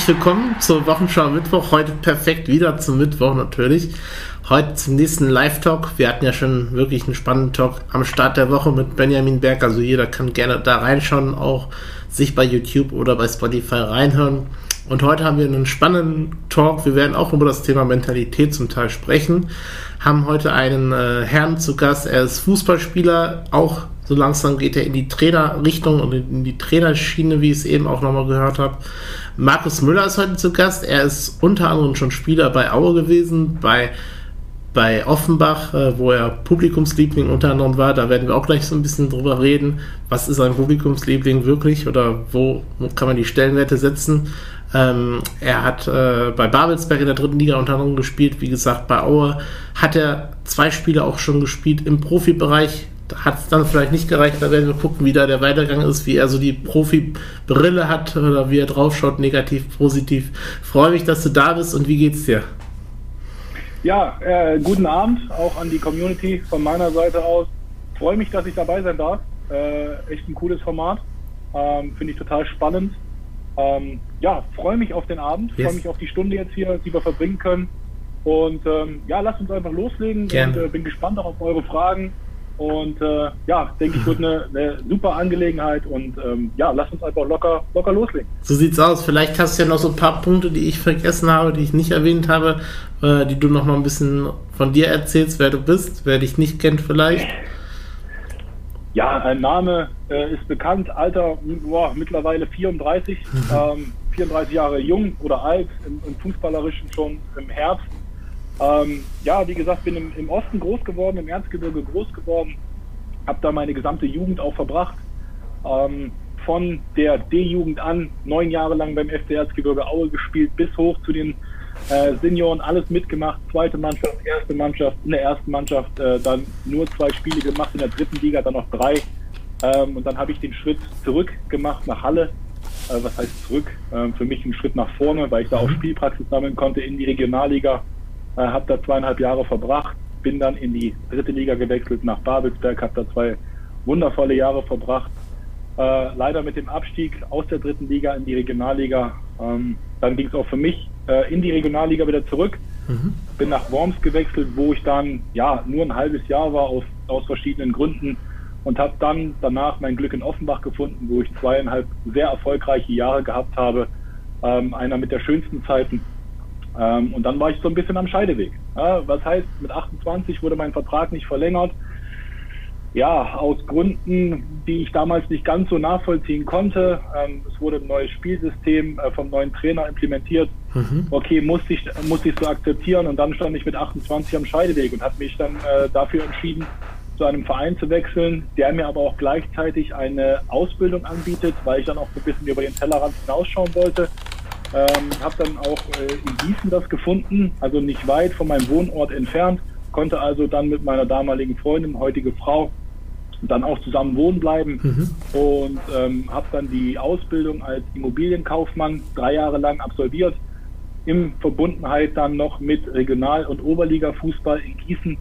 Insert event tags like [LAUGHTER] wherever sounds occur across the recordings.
herzlich willkommen zur Wochenschau Mittwoch. Heute perfekt wieder zum Mittwoch natürlich. Heute zum nächsten Live-Talk. Wir hatten ja schon wirklich einen spannenden Talk am Start der Woche mit Benjamin Berg. Also jeder kann gerne da reinschauen, auch sich bei YouTube oder bei Spotify reinhören. Und heute haben wir einen spannenden Talk. Wir werden auch über das Thema Mentalität zum Teil sprechen. Haben heute einen äh, Herrn zu Gast. Er ist Fußballspieler, auch so langsam geht er in die Trainerrichtung und in die Trainerschiene, wie ich es eben auch nochmal gehört habe. Markus Müller ist heute zu Gast. Er ist unter anderem schon Spieler bei Aue gewesen, bei, bei Offenbach, äh, wo er Publikumsliebling unter anderem war. Da werden wir auch gleich so ein bisschen drüber reden. Was ist ein Publikumsliebling wirklich oder wo, kann man die Stellenwerte setzen? Ähm, er hat äh, bei Babelsberg in der dritten Liga unter anderem gespielt. Wie gesagt, bei Aue hat er zwei Spiele auch schon gespielt im Profibereich hat es dann vielleicht nicht gereicht. Da werden wir gucken, wie da der Weitergang ist, wie er so die Profi-Brille hat oder wie er draufschaut, negativ, positiv. Freue mich, dass du da bist und wie geht's dir? Ja, äh, guten Abend auch an die Community von meiner Seite aus. Freue mich, dass ich dabei sein darf. Äh, echt ein cooles Format. Ähm, Finde ich total spannend. Ähm, ja, freue mich auf den Abend, yes. freue mich auf die Stunde jetzt hier, die wir verbringen können. Und ähm, ja, lasst uns einfach loslegen Gerne. und äh, bin gespannt auch auf eure Fragen. Und äh, ja, denke ich, wird eine, eine super Angelegenheit und ähm, ja, lass uns einfach locker, locker loslegen. So sieht's aus. Vielleicht hast du ja noch so ein paar Punkte, die ich vergessen habe, die ich nicht erwähnt habe, äh, die du noch mal ein bisschen von dir erzählst, wer du bist, wer dich nicht kennt vielleicht. Ja, ein Name äh, ist bekannt, Alter boah, mittlerweile 34, mhm. [LAUGHS] ähm, 34 Jahre jung oder alt, im, im Fußballerischen schon im Herbst. Ähm, ja, wie gesagt, bin im, im, Osten groß geworden, im Erzgebirge groß geworden, habe da meine gesamte Jugend auch verbracht. Ähm, von der D-Jugend an, neun Jahre lang beim FC Erzgebirge Aue gespielt, bis hoch zu den äh, Senioren, alles mitgemacht, zweite Mannschaft, erste Mannschaft, in der ersten Mannschaft äh, dann nur zwei Spiele gemacht, in der dritten Liga dann noch drei. Ähm, und dann habe ich den Schritt zurück gemacht nach Halle. Äh, was heißt zurück? Ähm, für mich ein Schritt nach vorne, weil ich da auch mhm. Spielpraxis sammeln konnte in die Regionalliga äh, habe da zweieinhalb Jahre verbracht, bin dann in die dritte Liga gewechselt nach Babelsberg, habe da zwei wundervolle Jahre verbracht. Äh, leider mit dem Abstieg aus der dritten Liga in die Regionalliga. Ähm, dann ging es auch für mich äh, in die Regionalliga wieder zurück. Mhm. Bin nach Worms gewechselt, wo ich dann ja nur ein halbes Jahr war aus, aus verschiedenen Gründen und habe dann danach mein Glück in Offenbach gefunden, wo ich zweieinhalb sehr erfolgreiche Jahre gehabt habe. Ähm, einer mit der schönsten Zeiten ähm, und dann war ich so ein bisschen am Scheideweg. Ja, was heißt, mit 28 wurde mein Vertrag nicht verlängert. Ja, aus Gründen, die ich damals nicht ganz so nachvollziehen konnte. Ähm, es wurde ein neues Spielsystem äh, vom neuen Trainer implementiert. Mhm. Okay, musste ich, musste ich so akzeptieren und dann stand ich mit 28 am Scheideweg und habe mich dann äh, dafür entschieden, zu einem Verein zu wechseln, der mir aber auch gleichzeitig eine Ausbildung anbietet, weil ich dann auch ein bisschen über den Tellerrand hinausschauen wollte ähm, habe dann auch äh, in Gießen das gefunden, also nicht weit von meinem Wohnort entfernt. Konnte also dann mit meiner damaligen Freundin, heutige Frau, dann auch zusammen wohnen bleiben mhm. und ähm, habe dann die Ausbildung als Immobilienkaufmann drei Jahre lang absolviert. In Verbundenheit dann noch mit Regional- und Oberliga-Fußball in Gießen.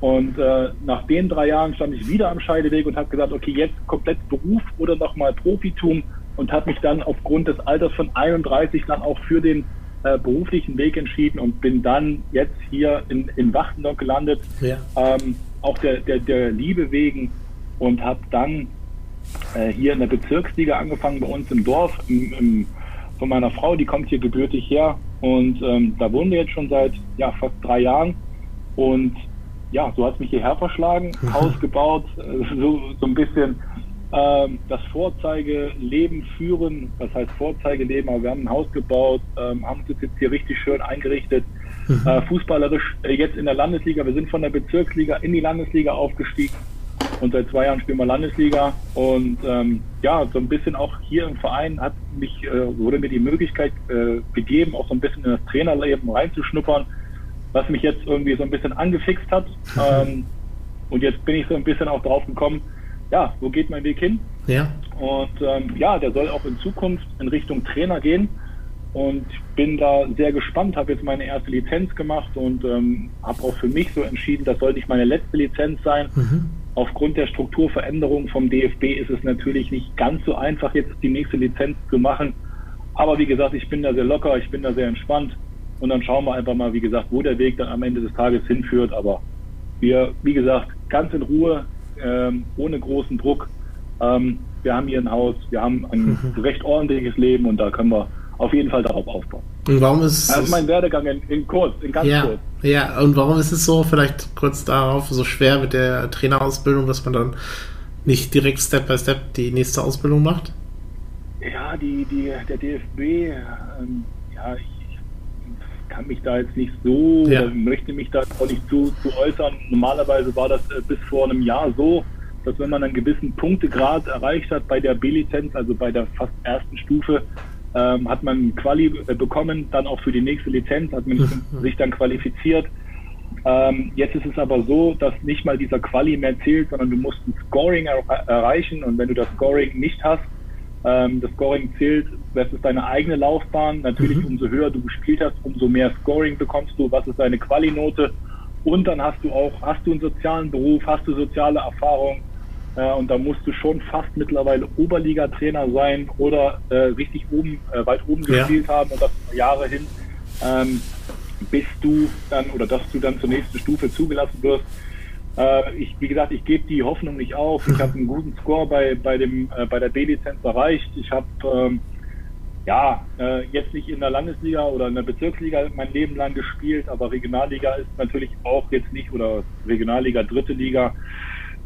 Und äh, nach den drei Jahren stand ich wieder am Scheideweg und habe gesagt, okay, jetzt komplett Beruf oder nochmal Profitum und habe mich dann aufgrund des Alters von 31 dann auch für den äh, beruflichen Weg entschieden und bin dann jetzt hier in, in Wachtendorf gelandet, ja. ähm, auch der, der, der Liebe wegen und habe dann äh, hier in der Bezirksliga angefangen bei uns im Dorf im, im, von meiner Frau, die kommt hier gebürtig her und ähm, da wohnen wir jetzt schon seit ja, fast drei Jahren und ja, so hat es mich hierher verschlagen, Haus gebaut, äh, so, so ein bisschen das Vorzeigeleben führen. Was heißt Vorzeigeleben? Aber wir haben ein Haus gebaut, ähm, haben uns jetzt hier richtig schön eingerichtet. Mhm. Äh, fußballerisch äh, jetzt in der Landesliga. Wir sind von der Bezirksliga in die Landesliga aufgestiegen. Und seit zwei Jahren spielen wir Landesliga. Und ähm, ja, so ein bisschen auch hier im Verein hat mich, äh, wurde mir die Möglichkeit äh, gegeben, auch so ein bisschen in das Trainerleben reinzuschnuppern, was mich jetzt irgendwie so ein bisschen angefixt hat. Mhm. Ähm, und jetzt bin ich so ein bisschen auch drauf gekommen, ja, wo geht mein Weg hin? Ja. Und ähm, ja, der soll auch in Zukunft in Richtung Trainer gehen. Und ich bin da sehr gespannt, habe jetzt meine erste Lizenz gemacht und ähm, habe auch für mich so entschieden, das soll nicht meine letzte Lizenz sein. Mhm. Aufgrund der Strukturveränderung vom DFB ist es natürlich nicht ganz so einfach, jetzt die nächste Lizenz zu machen. Aber wie gesagt, ich bin da sehr locker, ich bin da sehr entspannt. Und dann schauen wir einfach mal, wie gesagt, wo der Weg dann am Ende des Tages hinführt. Aber wir, wie gesagt, ganz in Ruhe, ähm, ohne großen Druck. Ähm, wir haben hier ein Haus, wir haben ein mhm. recht ordentliches Leben und da können wir auf jeden Fall darauf aufbauen. Und warum ist das ist mein Werdegang in, in kurz, in ganz ja, kurz. Ja, und warum ist es so, vielleicht kurz darauf, so schwer mit der Trainerausbildung, dass man dann nicht direkt Step by Step die nächste Ausbildung macht? Ja, die, die, der DFB, ähm, ja, ich kann mich da jetzt nicht so, ja. möchte mich da auch nicht zu, zu äußern. Normalerweise war das äh, bis vor einem Jahr so, dass wenn man einen gewissen Punktegrad erreicht hat bei der B-Lizenz, also bei der fast ersten Stufe, ähm, hat man Quali äh, bekommen, dann auch für die nächste Lizenz, hat man mhm. sich dann qualifiziert. Ähm, jetzt ist es aber so, dass nicht mal dieser Quali mehr zählt, sondern du musst ein Scoring er erreichen und wenn du das Scoring nicht hast, ähm, das Scoring zählt, das ist deine eigene Laufbahn. Natürlich, mhm. umso höher du gespielt hast, umso mehr Scoring bekommst du. Was ist deine Quali-Note? Und dann hast du auch, hast du einen sozialen Beruf, hast du soziale Erfahrung, äh, und da musst du schon fast mittlerweile Oberliga-Trainer sein oder äh, richtig oben, äh, weit oben ja. gespielt haben und das Jahre hin, ähm, bis du dann oder dass du dann zur nächsten Stufe zugelassen wirst. Äh, ich, wie gesagt, ich gebe die Hoffnung nicht auf. Ich habe einen guten Score bei, bei, dem, äh, bei der B-Lizenz erreicht. Ich habe ähm, ja, äh, jetzt nicht in der Landesliga oder in der Bezirksliga mein Leben lang gespielt, aber Regionalliga ist natürlich auch jetzt nicht oder Regionalliga, dritte Liga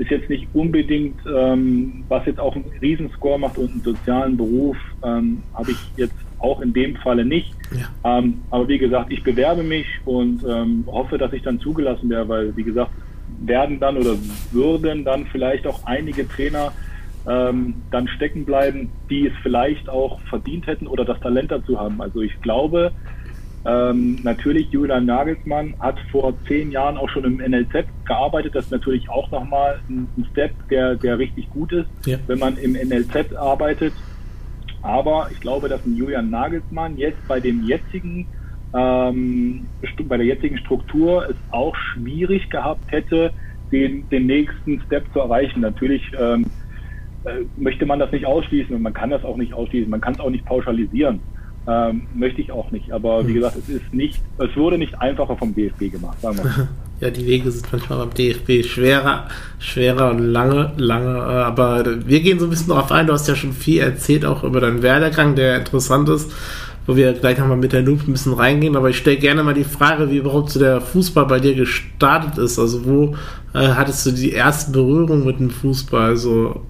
ist jetzt nicht unbedingt, ähm, was jetzt auch einen Riesenscore macht und einen sozialen Beruf, ähm, habe ich jetzt auch in dem Falle nicht. Ja. Ähm, aber wie gesagt, ich bewerbe mich und ähm, hoffe, dass ich dann zugelassen werde, weil wie gesagt, werden dann oder würden dann vielleicht auch einige Trainer ähm, dann stecken bleiben, die es vielleicht auch verdient hätten oder das Talent dazu haben. Also ich glaube, ähm, natürlich, Julian Nagelsmann hat vor zehn Jahren auch schon im NLZ gearbeitet. Das ist natürlich auch nochmal ein, ein Step, der, der richtig gut ist, ja. wenn man im NLZ arbeitet. Aber ich glaube, dass ein Julian Nagelsmann jetzt bei dem jetzigen, ähm, bei der jetzigen Struktur es auch schwierig gehabt hätte, den, den nächsten Step zu erreichen. Natürlich ähm, äh, möchte man das nicht ausschließen und man kann das auch nicht ausschließen. Man kann es auch nicht pauschalisieren. Ähm, möchte ich auch nicht. Aber wie hm. gesagt, es ist nicht, es wurde nicht einfacher vom DFB gemacht, sagen wir. [LAUGHS] Ja, die Wege sind manchmal beim DFB schwerer, schwerer und lange, lange. Äh, aber wir gehen so ein bisschen darauf ein. Du hast ja schon viel erzählt, auch über deinen Werdegang, der interessant ist, wo wir gleich nochmal mit der Loop ein bisschen reingehen. Aber ich stelle gerne mal die Frage, wie überhaupt so der Fußball bei dir gestartet ist. Also wo äh, hattest du die erste Berührung mit dem Fußball? Also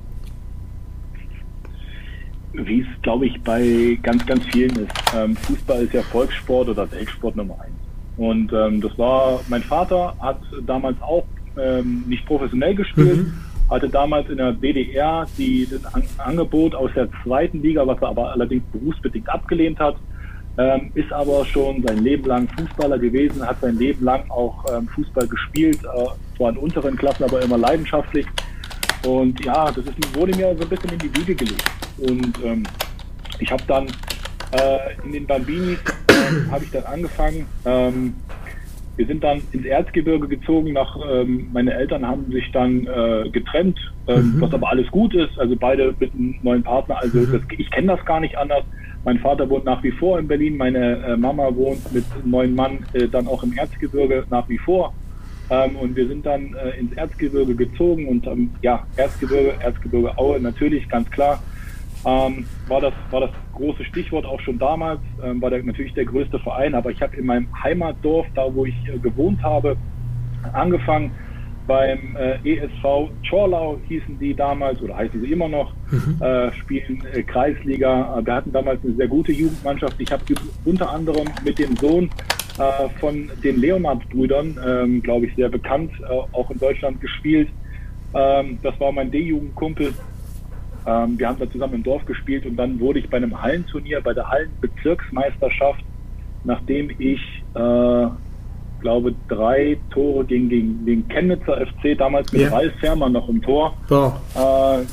wie es, glaube ich, bei ganz, ganz vielen ist. Ähm, Fußball ist ja Volkssport oder Weltsport Nummer eins. Und ähm, das war, mein Vater hat damals auch ähm, nicht professionell gespielt, mhm. Hatte damals in der DDR die, das An Angebot aus der zweiten Liga, was er aber allerdings berufsbedingt abgelehnt hat, ähm, ist aber schon sein Leben lang Fußballer gewesen, hat sein Leben lang auch ähm, Fußball gespielt, äh, zwar in unteren Klassen, aber immer leidenschaftlich. Und ja, das ist, wurde mir so ein bisschen in die Wiege gelegt. Und ähm, ich habe dann äh, in den Bambinis äh, habe ich dann angefangen. Wir sind dann ins Erzgebirge gezogen. Nach, ähm, meine Eltern haben sich dann äh, getrennt, ähm, mhm. was aber alles gut ist. Also beide mit einem neuen Partner. Also mhm. das, ich kenne das gar nicht anders. Mein Vater wohnt nach wie vor in Berlin. Meine äh, Mama wohnt mit einem neuen Mann äh, dann auch im Erzgebirge nach wie vor. Ähm, und wir sind dann äh, ins Erzgebirge gezogen und ähm, ja, Erzgebirge, Erzgebirge Aue natürlich, ganz klar. Ähm, war, das, war das große Stichwort auch schon damals, ähm, war der, natürlich der größte Verein, aber ich habe in meinem Heimatdorf, da wo ich äh, gewohnt habe, angefangen beim äh, ESV Chorlau hießen die damals oder heißen sie immer noch, mhm. äh, spielen äh, Kreisliga. Wir hatten damals eine sehr gute Jugendmannschaft. Ich habe unter anderem mit dem Sohn äh, von den Leonard-Brüdern, ähm, glaube ich, sehr bekannt, äh, auch in Deutschland gespielt. Ähm, das war mein D-Jugendkumpel, ähm, wir haben da zusammen im Dorf gespielt und dann wurde ich bei einem Hallenturnier, bei der Hallenbezirksmeisterschaft, nachdem ich, äh, glaube, drei Tore gegen, gegen den Chemnitzer FC, damals mit ja. Ralf Fährmann noch im Tor, äh,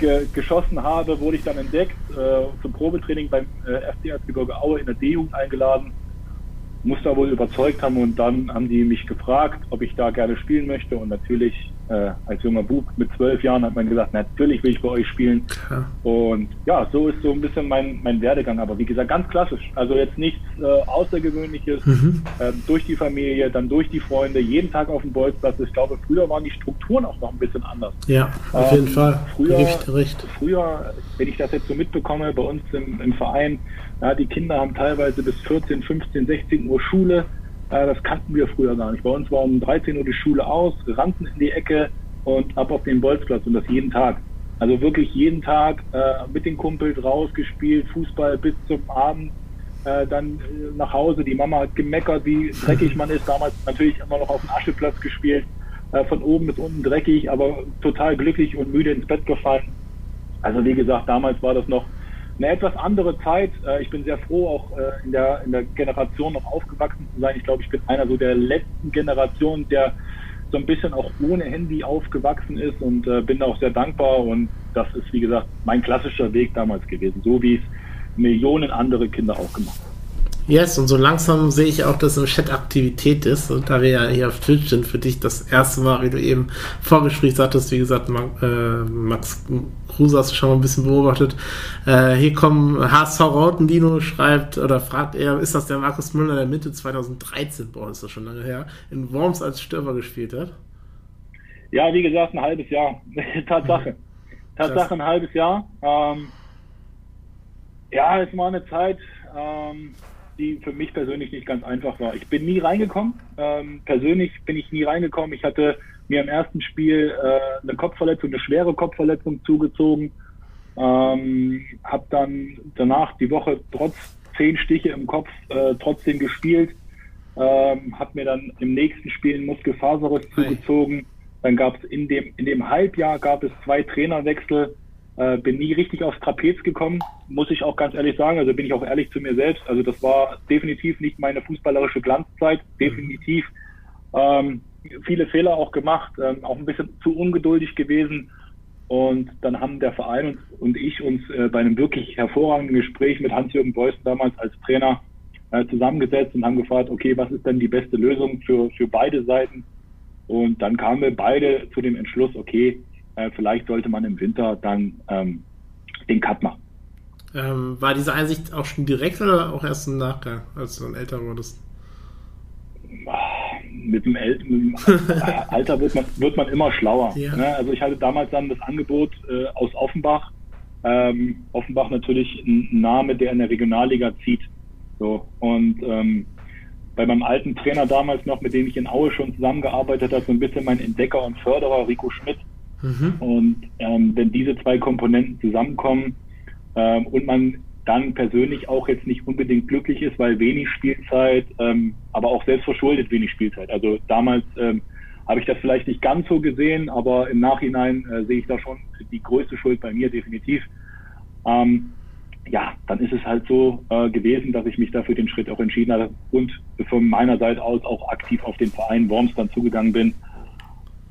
ge geschossen habe, wurde ich dann entdeckt, äh, zum Probetraining beim äh, FC Erzgebirge Aue in der D-Jugend eingeladen. Muss da wohl überzeugt haben und dann haben die mich gefragt, ob ich da gerne spielen möchte und natürlich äh, als junger Bub mit zwölf Jahren hat man gesagt, natürlich will ich bei euch spielen. Ja. Und ja, so ist so ein bisschen mein, mein Werdegang. Aber wie gesagt, ganz klassisch. Also jetzt nichts äh, Außergewöhnliches. Mhm. Äh, durch die Familie, dann durch die Freunde, jeden Tag auf dem Bolzplatz. Ich glaube, früher waren die Strukturen auch noch ein bisschen anders. Ja, auf ähm, jeden Fall. Früher, recht, recht. früher, wenn ich das jetzt so mitbekomme, bei uns im, im Verein, ja, die Kinder haben teilweise bis 14, 15, 16 Uhr Schule das kannten wir früher gar nicht. Bei uns war um 13 Uhr die Schule aus, rannten in die Ecke und ab auf den Bolzplatz und das jeden Tag. Also wirklich jeden Tag äh, mit den Kumpels rausgespielt, Fußball bis zum Abend, äh, dann äh, nach Hause. Die Mama hat gemeckert, wie dreckig man ist. Damals natürlich immer noch auf dem Ascheplatz gespielt, äh, von oben bis unten dreckig, aber total glücklich und müde ins Bett gefallen. Also wie gesagt, damals war das noch eine etwas andere Zeit. Äh, ich bin sehr froh, auch äh, in der, in der Generation noch aufgewachsen zu sein. Ich glaube, ich bin einer so der letzten Generation, der so ein bisschen auch ohne Handy aufgewachsen ist und äh, bin auch sehr dankbar. Und das ist, wie gesagt, mein klassischer Weg damals gewesen, so wie es Millionen andere Kinder auch gemacht haben. Yes, und so langsam sehe ich auch, dass im Chat Aktivität ist. Und da wir ja hier auf Twitch sind, für dich das erste Mal, wie du eben Vorgespräch sagtest, wie gesagt, Max, äh, Max Kruse hast du schon mal ein bisschen beobachtet. Äh, hier kommen HSV Rautendino schreibt oder fragt er, ist das der Markus Müller, der Mitte 2013, boah, ist das schon lange her, in Worms als Stürmer gespielt hat? Ja, wie gesagt, ein halbes Jahr. [LAUGHS] Tatsache. [LAUGHS] Tatsache ein halbes Jahr. Ähm, ja, es war eine Zeit, ähm, die für mich persönlich nicht ganz einfach war. Ich bin nie reingekommen. Ähm, persönlich bin ich nie reingekommen. Ich hatte mir im ersten Spiel äh, eine Kopfverletzung, eine schwere Kopfverletzung zugezogen. Ähm, habe dann danach die Woche trotz zehn Stiche im Kopf äh, trotzdem gespielt. Ähm, habe mir dann im nächsten Spiel einen Muskelfaserriss zugezogen. Dann gab es in dem in dem Halbjahr gab es zwei Trainerwechsel. Äh, bin nie richtig aufs Trapez gekommen, muss ich auch ganz ehrlich sagen. Also bin ich auch ehrlich zu mir selbst. Also das war definitiv nicht meine fußballerische Glanzzeit, definitiv. Ähm, viele Fehler auch gemacht, ähm, auch ein bisschen zu ungeduldig gewesen. Und dann haben der Verein und, und ich uns äh, bei einem wirklich hervorragenden Gespräch mit Hans-Jürgen Beußen damals als Trainer äh, zusammengesetzt und haben gefragt, okay, was ist denn die beste Lösung für, für beide Seiten? Und dann kamen wir beide zu dem Entschluss, okay, äh, vielleicht sollte man im Winter dann ähm, den Cut machen. Ähm, war diese Einsicht auch schon direkt oder auch erst im Nachgang, als du dann älter wurdest? Mit dem, El mit dem [LAUGHS] Alter wird man, wird man immer schlauer. Ja. Ne? Also ich hatte damals dann das Angebot äh, aus Offenbach. Ähm, Offenbach natürlich ein Name, der in der Regionalliga zieht. So und ähm, bei meinem alten Trainer damals noch, mit dem ich in Aue schon zusammengearbeitet habe, so ein bisschen mein Entdecker und Förderer Rico Schmidt, Mhm. Und ähm, wenn diese zwei Komponenten zusammenkommen ähm, und man dann persönlich auch jetzt nicht unbedingt glücklich ist, weil wenig Spielzeit, ähm, aber auch selbst verschuldet wenig Spielzeit. Also damals ähm, habe ich das vielleicht nicht ganz so gesehen, aber im Nachhinein äh, sehe ich da schon die größte Schuld bei mir definitiv. Ähm, ja, dann ist es halt so äh, gewesen, dass ich mich dafür den Schritt auch entschieden habe und von meiner Seite aus auch aktiv auf den Verein Worms dann zugegangen bin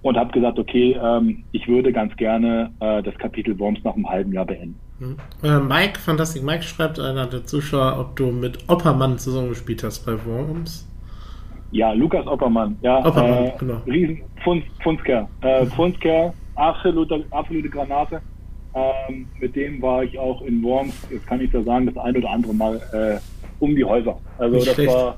und habe gesagt, okay, ähm, ich würde ganz gerne äh, das Kapitel Worms nach einem halben Jahr beenden. Mhm. Äh, Mike, Fantastic Mike schreibt einer der Zuschauer, ob du mit Oppermann zusammengespielt hast bei Worms. Ja, Lukas Oppermann, ja, Oppermann, äh, genau. Riesen Funz, Funsker, äh, Funsker, absolute, absolute Granate. Ähm, mit dem war ich auch in Worms, jetzt kann ich da sagen, das ein oder andere Mal äh, um die Häuser. Also Nicht das schlecht. war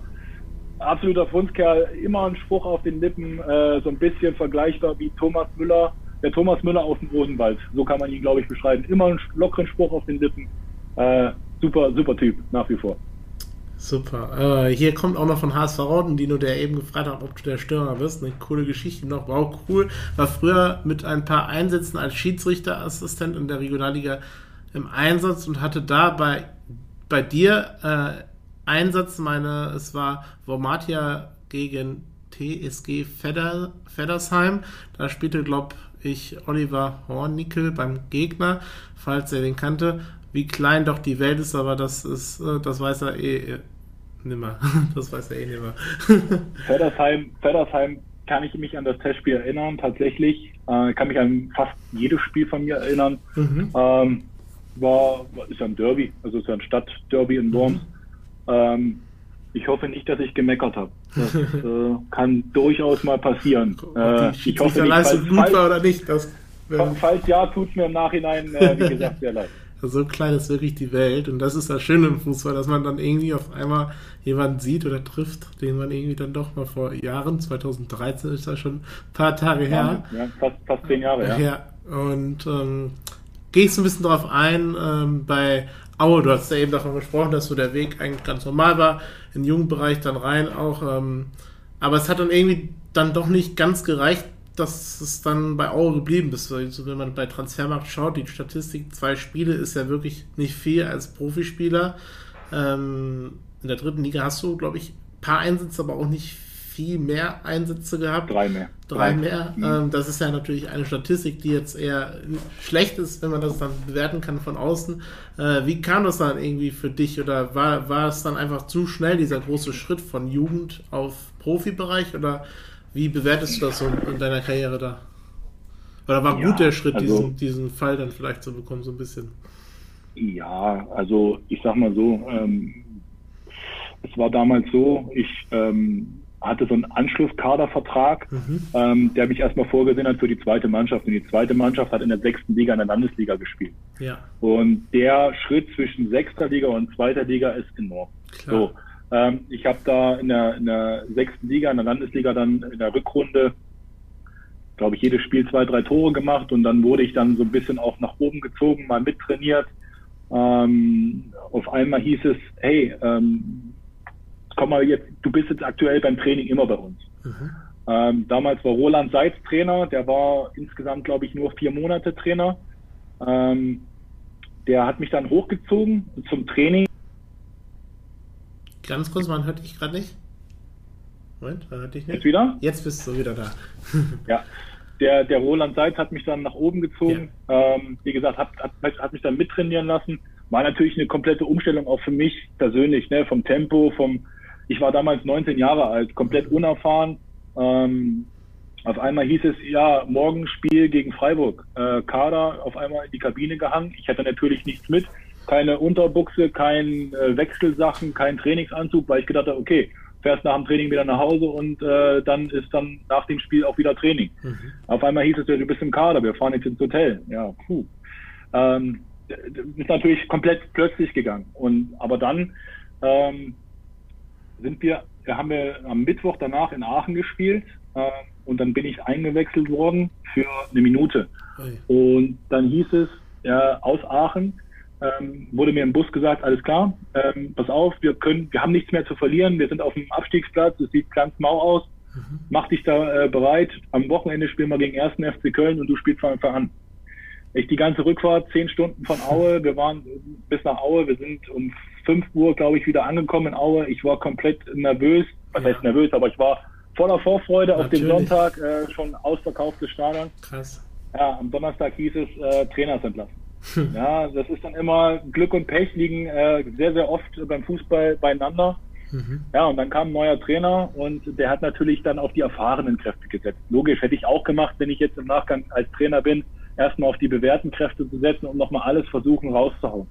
absoluter Fundskerl, immer ein Spruch auf den Lippen, äh, so ein bisschen vergleichbar wie Thomas Müller, der Thomas Müller aus dem Rosenwald. So kann man ihn, glaube ich, beschreiben. Immer einen lockeren Spruch auf den Lippen. Äh, super, super Typ, nach wie vor. Super. Äh, hier kommt auch noch von HSV Raudendino, der eben gefragt hat, ob du der Stürmer bist. Eine coole Geschichte noch. Wow, cool. War früher mit ein paar Einsätzen als Schiedsrichterassistent in der Regionalliga im Einsatz und hatte da bei, bei dir äh, Einsatz, meine, es war Wormatia gegen TSG Fedder, Feddersheim. Da spielte, glaube ich, Oliver Hornickel beim Gegner, falls er den kannte. Wie klein doch die Welt ist, aber das ist, äh, das weiß er eh, eh nimmer. [LAUGHS] Das weiß er eh nimmer. [LAUGHS] Feddersheim, Feddersheim kann ich mich an das Testspiel erinnern, tatsächlich. Äh, kann mich an fast jedes Spiel von mir erinnern. Mhm. Ähm, war, ist ja ein Derby, also ist ja ein Stadtderby in Worms. Mhm. Ähm, Ich hoffe nicht, dass ich gemeckert habe. Das äh, [LAUGHS] kann durchaus mal passieren. Äh, ich hoffe nicht, falls, gut war oder nicht. Das, falls, falls ja, tut es mir im Nachhinein, äh, wie gesagt, sehr leid. [LAUGHS] So klein ist wirklich die Welt und das ist das Schöne im Fußball, dass man dann irgendwie auf einmal jemanden sieht oder trifft, den man irgendwie dann doch mal vor Jahren, 2013 ist das schon ein paar Tage her. Ja, fast, fast zehn Jahre, ja. ja. Und ähm, gehe ich so ein bisschen drauf ein, ähm, bei Aue, du hast ja eben davon gesprochen, dass so der Weg eigentlich ganz normal war, den Jugendbereich dann rein auch, ähm, aber es hat dann irgendwie dann doch nicht ganz gereicht, dass es dann bei Aue geblieben ist. Also wenn man bei Transfermarkt schaut, die Statistik, zwei Spiele ist ja wirklich nicht viel als Profispieler. Ähm, in der dritten Liga hast du, glaube ich, ein paar Einsätze, aber auch nicht viel mehr Einsätze gehabt. Drei mehr. Drei mehr. Mhm. Ähm, das ist ja natürlich eine Statistik, die jetzt eher schlecht ist, wenn man das dann bewerten kann von außen. Äh, wie kam das dann irgendwie für dich oder war, war es dann einfach zu schnell, dieser große Schritt von Jugend auf Profibereich oder wie bewertest du das so in deiner Karriere da? Oder war ja, gut der Schritt, also, diesen, diesen Fall dann vielleicht zu bekommen, so ein bisschen? Ja, also ich sag mal so, ähm, es war damals so, ich ähm, hatte so einen Anschlusskadervertrag, mhm. ähm, der mich erstmal vorgesehen hat für die zweite Mannschaft. Und die zweite Mannschaft hat in der sechsten Liga in der Landesliga gespielt. Ja. Und der Schritt zwischen sechster Liga und zweiter Liga ist enorm. Klar. So, ähm, ich habe da in der, in der sechsten Liga, in der Landesliga dann in der Rückrunde, glaube ich, jedes Spiel zwei, drei Tore gemacht und dann wurde ich dann so ein bisschen auch nach oben gezogen, mal mittrainiert. Ähm, auf einmal hieß es, hey, ähm, komm mal jetzt, du bist jetzt aktuell beim Training immer bei uns. Mhm. Ähm, damals war Roland Seitz Trainer, der war insgesamt, glaube ich, nur vier Monate Trainer. Ähm, der hat mich dann hochgezogen zum Training Ganz kurz, man hört dich gerade nicht. Moment, man hört dich nicht. Jetzt wieder? Jetzt bist du wieder da. [LAUGHS] ja. Der, der Roland Seitz hat mich dann nach oben gezogen. Ja. Ähm, wie gesagt, hat, hat, hat mich dann mittrainieren lassen. War natürlich eine komplette Umstellung auch für mich persönlich, ne? vom Tempo, vom, ich war damals 19 Jahre alt, komplett unerfahren. Ähm, auf einmal hieß es, ja, morgen Spiel gegen Freiburg. Äh, Kader auf einmal in die Kabine gehangen. Ich hatte natürlich nichts mit keine Unterbuchse, kein äh, Wechselsachen, kein Trainingsanzug, weil ich gedacht habe, okay, fährst nach dem Training wieder nach Hause und äh, dann ist dann nach dem Spiel auch wieder Training. Mhm. Auf einmal hieß es ja, du bist im Kader, wir fahren jetzt ins Hotel. Ja, puh. Ähm, ist natürlich komplett plötzlich gegangen. Und aber dann ähm, sind wir, haben wir am Mittwoch danach in Aachen gespielt äh, und dann bin ich eingewechselt worden für eine Minute. Hey. Und dann hieß es ja, aus Aachen, ähm, wurde mir im Bus gesagt, alles klar, ähm, pass auf, wir können, wir haben nichts mehr zu verlieren, wir sind auf dem Abstiegsplatz, es sieht ganz mau aus, mhm. mach dich da äh, bereit, am Wochenende spielen wir gegen 1. FC Köln und du spielst von Anfang an. Ich die ganze Rückfahrt, zehn Stunden von Aue, wir waren bis nach Aue, wir sind um 5 Uhr, glaube ich, wieder angekommen in Aue. Ich war komplett nervös, was ja. heißt nervös, aber ich war voller Vorfreude Natürlich. auf den Sonntag, äh, schon ausverkauftes Stadion. Krass. Ja, am Donnerstag hieß es, äh, Trainer sind entlassen. Ja, das ist dann immer Glück und Pech liegen äh, sehr, sehr oft beim Fußball beieinander. Mhm. Ja, und dann kam ein neuer Trainer und der hat natürlich dann auf die erfahrenen Kräfte gesetzt. Logisch hätte ich auch gemacht, wenn ich jetzt im Nachgang als Trainer bin, erstmal auf die bewährten Kräfte zu setzen und nochmal alles versuchen rauszuhauen.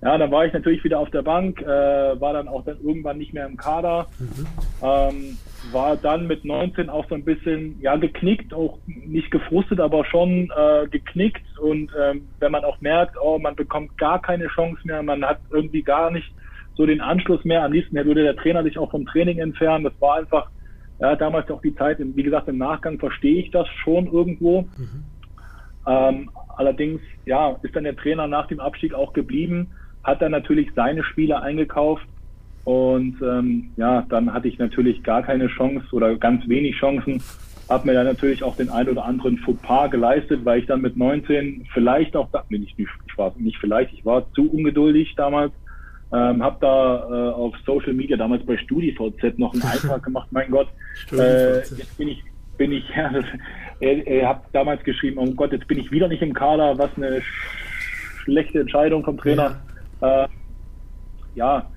Ja, dann war ich natürlich wieder auf der Bank, äh, war dann auch dann irgendwann nicht mehr im Kader, mhm. ähm, war dann mit 19 auch so ein bisschen, ja, geknickt, auch nicht gefrustet, aber schon äh, geknickt und ähm, wenn man auch merkt, oh, man bekommt gar keine Chance mehr, man hat irgendwie gar nicht so den Anschluss mehr, am liebsten würde der Trainer sich auch vom Training entfernen, das war einfach, ja, damals auch die Zeit, wie gesagt, im Nachgang verstehe ich das schon irgendwo. Mhm. Ähm, allerdings, ja, ist dann der Trainer nach dem Abstieg auch geblieben hat er natürlich seine Spieler eingekauft und ähm, ja, dann hatte ich natürlich gar keine Chance oder ganz wenig Chancen. Hab mir dann natürlich auch den ein oder anderen Fauxpas geleistet, weil ich dann mit 19 vielleicht auch, bin ich nicht, ich war nicht vielleicht, ich war zu ungeduldig damals. Ähm, habe da äh, auf Social Media damals bei StudiVZ noch einen [LAUGHS] Eintrag gemacht. Mein Gott, äh, jetzt bin ich bin ich [LAUGHS] ja, er, er hat damals geschrieben, oh Gott, jetzt bin ich wieder nicht im Kader. Was eine schlechte Entscheidung vom Trainer. Ja äh, ja,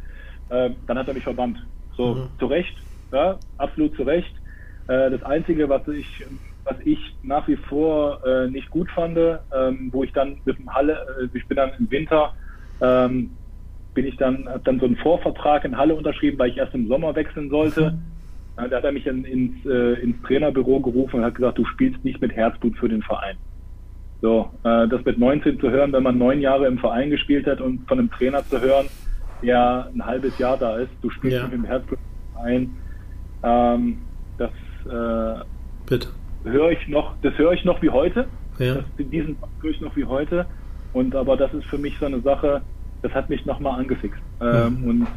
äh, dann hat er mich verbannt. So, mhm. zu Recht, ja, absolut zu Recht. Äh, das Einzige, was ich, was ich nach wie vor äh, nicht gut fand, ähm, wo ich dann mit dem Halle, äh, ich bin dann im Winter ähm, bin ich dann, habe dann so einen Vorvertrag in Halle unterschrieben, weil ich erst im Sommer wechseln sollte. Da hat er mich in, ins, äh, ins Trainerbüro gerufen und hat gesagt, du spielst nicht mit Herzblut für den Verein. So, äh, das mit 19 zu hören, wenn man neun Jahre im Verein gespielt hat und von einem Trainer zu hören, der ein halbes Jahr da ist, du spielst ja. mit dem Herzblut ein, ähm, das äh, höre ich noch, das höre ich noch wie heute. Ja. Das, diesen höre ich noch wie heute. Und aber das ist für mich so eine Sache, das hat mich nochmal angefixt. Ähm, mhm. Und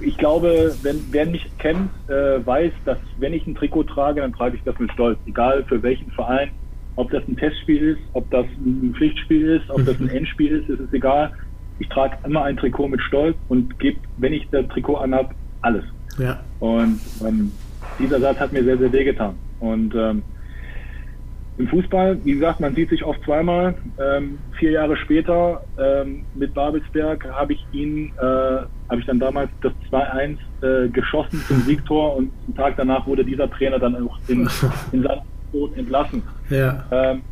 ich glaube, wenn wer mich kennt, äh, weiß, dass wenn ich ein Trikot trage, dann trage ich das mit Stolz. Egal für welchen Verein, ob das ein Testspiel ist, ob das ein Pflichtspiel ist, ob das ein mhm. Endspiel ist, ist es egal. Ich trage immer ein Trikot mit Stolz und gebe, wenn ich das Trikot anhab, alles. Ja. Und ähm, dieser Satz hat mir sehr, sehr wehgetan. Und ähm, im Fußball, wie gesagt, man sieht sich oft zweimal. Ähm, vier Jahre später ähm, mit Babelsberg habe ich ihn, äh, habe ich dann damals das 2-1 äh, geschossen zum [LAUGHS] Siegtor und einen Tag danach wurde dieser Trainer dann auch in, [LAUGHS] in Sandboot entlassen. Ja. Ähm,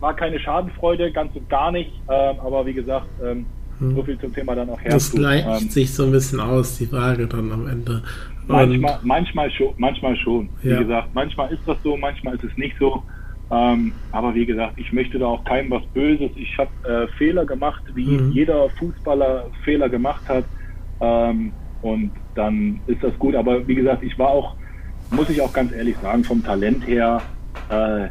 war keine Schadenfreude, ganz und gar nicht, ähm, aber wie gesagt, ähm, hm. so viel zum Thema dann auch her. Das gleicht ähm, sich so ein bisschen aus, die Frage dann am Ende. Manchmal, manchmal schon, manchmal schon. Ja. Wie gesagt, manchmal ist das so, manchmal ist es nicht so. Ähm, aber wie gesagt, ich möchte da auch keinem was Böses. Ich habe äh, Fehler gemacht, wie mhm. jeder Fußballer Fehler gemacht hat. Ähm, und dann ist das gut. Aber wie gesagt, ich war auch, muss ich auch ganz ehrlich sagen, vom Talent her, äh,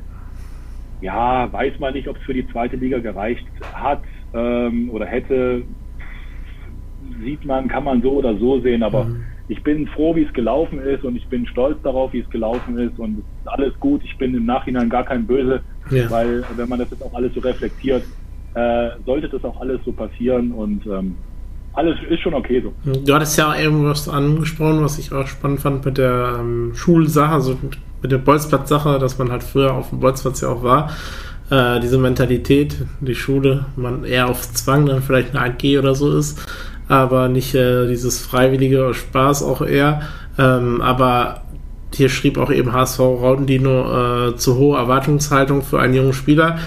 ja, weiß man nicht, ob es für die zweite Liga gereicht hat ähm, oder hätte. Sieht man, kann man so oder so sehen, aber mhm ich bin froh, wie es gelaufen ist und ich bin stolz darauf, wie es gelaufen ist und es ist alles gut. Ich bin im Nachhinein gar kein Böse, ja. weil wenn man das jetzt auch alles so reflektiert, äh, sollte das auch alles so passieren und ähm, alles ist schon okay so. Du hattest ja irgendwas angesprochen, was ich auch spannend fand mit der ähm, Schulsache, also mit der Bolzplatz-Sache, dass man halt früher auf dem Bolzplatz ja auch war. Äh, diese Mentalität, die Schule, man eher auf Zwang dann vielleicht eine AG oder so ist aber nicht äh, dieses freiwillige Spaß auch eher. Ähm, aber hier schrieb auch eben HSV Raudendino äh, zu hohe Erwartungshaltung für einen jungen Spieler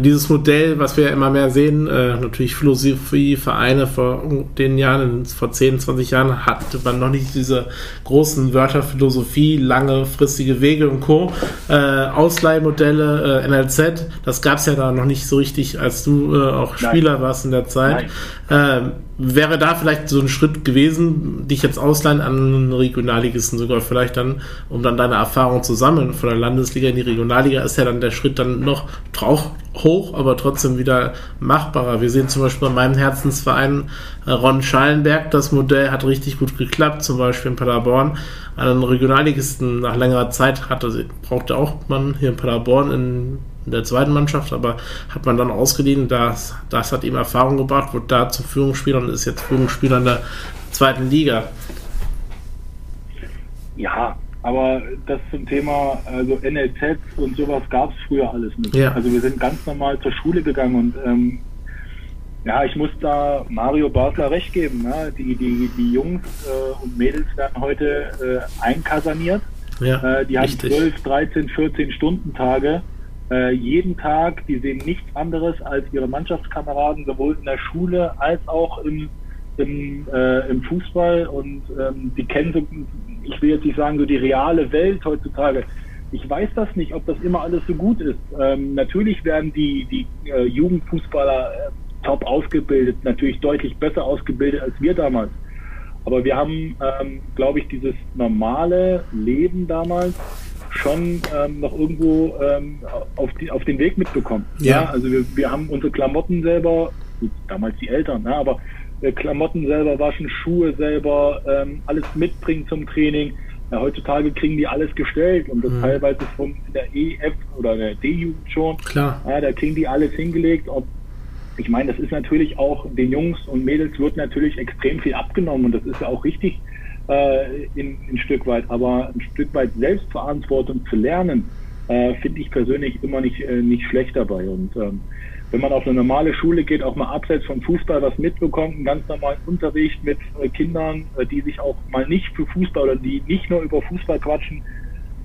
dieses Modell, was wir immer mehr sehen, äh, natürlich Philosophie, Vereine vor den Jahren, vor 10, 20 Jahren hatte man noch nicht diese großen Wörter Philosophie, langefristige Wege und Co. Äh, Ausleihmodelle, äh, NLZ, das gab es ja da noch nicht so richtig, als du äh, auch Spieler Nein. warst in der Zeit. Ähm, wäre da vielleicht so ein Schritt gewesen, dich jetzt ausleihen an einen Regionalligisten sogar vielleicht dann, um dann deine Erfahrung zu sammeln von der Landesliga in die Regionalliga, ist ja dann der Schritt dann noch auch hoch, aber trotzdem wieder machbarer. Wir sehen zum Beispiel bei meinem Herzensverein äh, Ron Schallenberg, das Modell hat richtig gut geklappt, zum Beispiel in Paderborn. Einen Regionalligisten nach längerer Zeit hatte, brauchte auch man hier in Paderborn in, der zweiten Mannschaft, aber hat man dann ausgeliehen. Das, das hat ihm Erfahrung gebracht, wurde da zu Führungsspieler und ist jetzt Führungsspieler in der zweiten Liga. Ja, aber das zum Thema, also NLZ und sowas gab es früher alles nicht. Ja. Also wir sind ganz normal zur Schule gegangen und ähm, ja, ich muss da Mario Basler recht geben. Ne? Die, die, die Jungs äh, und Mädels werden heute äh, einkaserniert. Ja, äh, die haben 12, 13, 14 Stunden Tage. Äh, jeden Tag, die sehen nichts anderes als ihre Mannschaftskameraden, sowohl in der Schule als auch im, im, äh, im Fußball. Und ähm, die kennen so ich will jetzt nicht sagen, so die reale Welt heutzutage. Ich weiß das nicht, ob das immer alles so gut ist. Ähm, natürlich werden die, die äh, Jugendfußballer äh, top ausgebildet, natürlich deutlich besser ausgebildet als wir damals. Aber wir haben, ähm, glaube ich, dieses normale Leben damals schon ähm, noch irgendwo ähm, auf, die, auf den Weg mitbekommen. Ja, ja also wir, wir haben unsere Klamotten selber, gut, damals die Eltern, ne, aber Klamotten selber waschen, Schuhe selber, ähm, alles mitbringen zum Training. Ja, heutzutage kriegen die alles gestellt und das mhm. teilweise von der EF oder der D-Jugend schon. Klar. Ja, da kriegen die alles hingelegt. Ob, ich meine, das ist natürlich auch, den Jungs und Mädels wird natürlich extrem viel abgenommen und das ist ja auch richtig äh, in, ein Stück weit. Aber ein Stück weit Selbstverantwortung zu lernen, äh, finde ich persönlich immer nicht, äh, nicht schlecht dabei. Und ähm, wenn man auf eine normale Schule geht, auch mal abseits vom Fußball was mitbekommt, einen ganz normalen Unterricht mit äh, Kindern, äh, die sich auch mal nicht für Fußball oder die nicht nur über Fußball quatschen,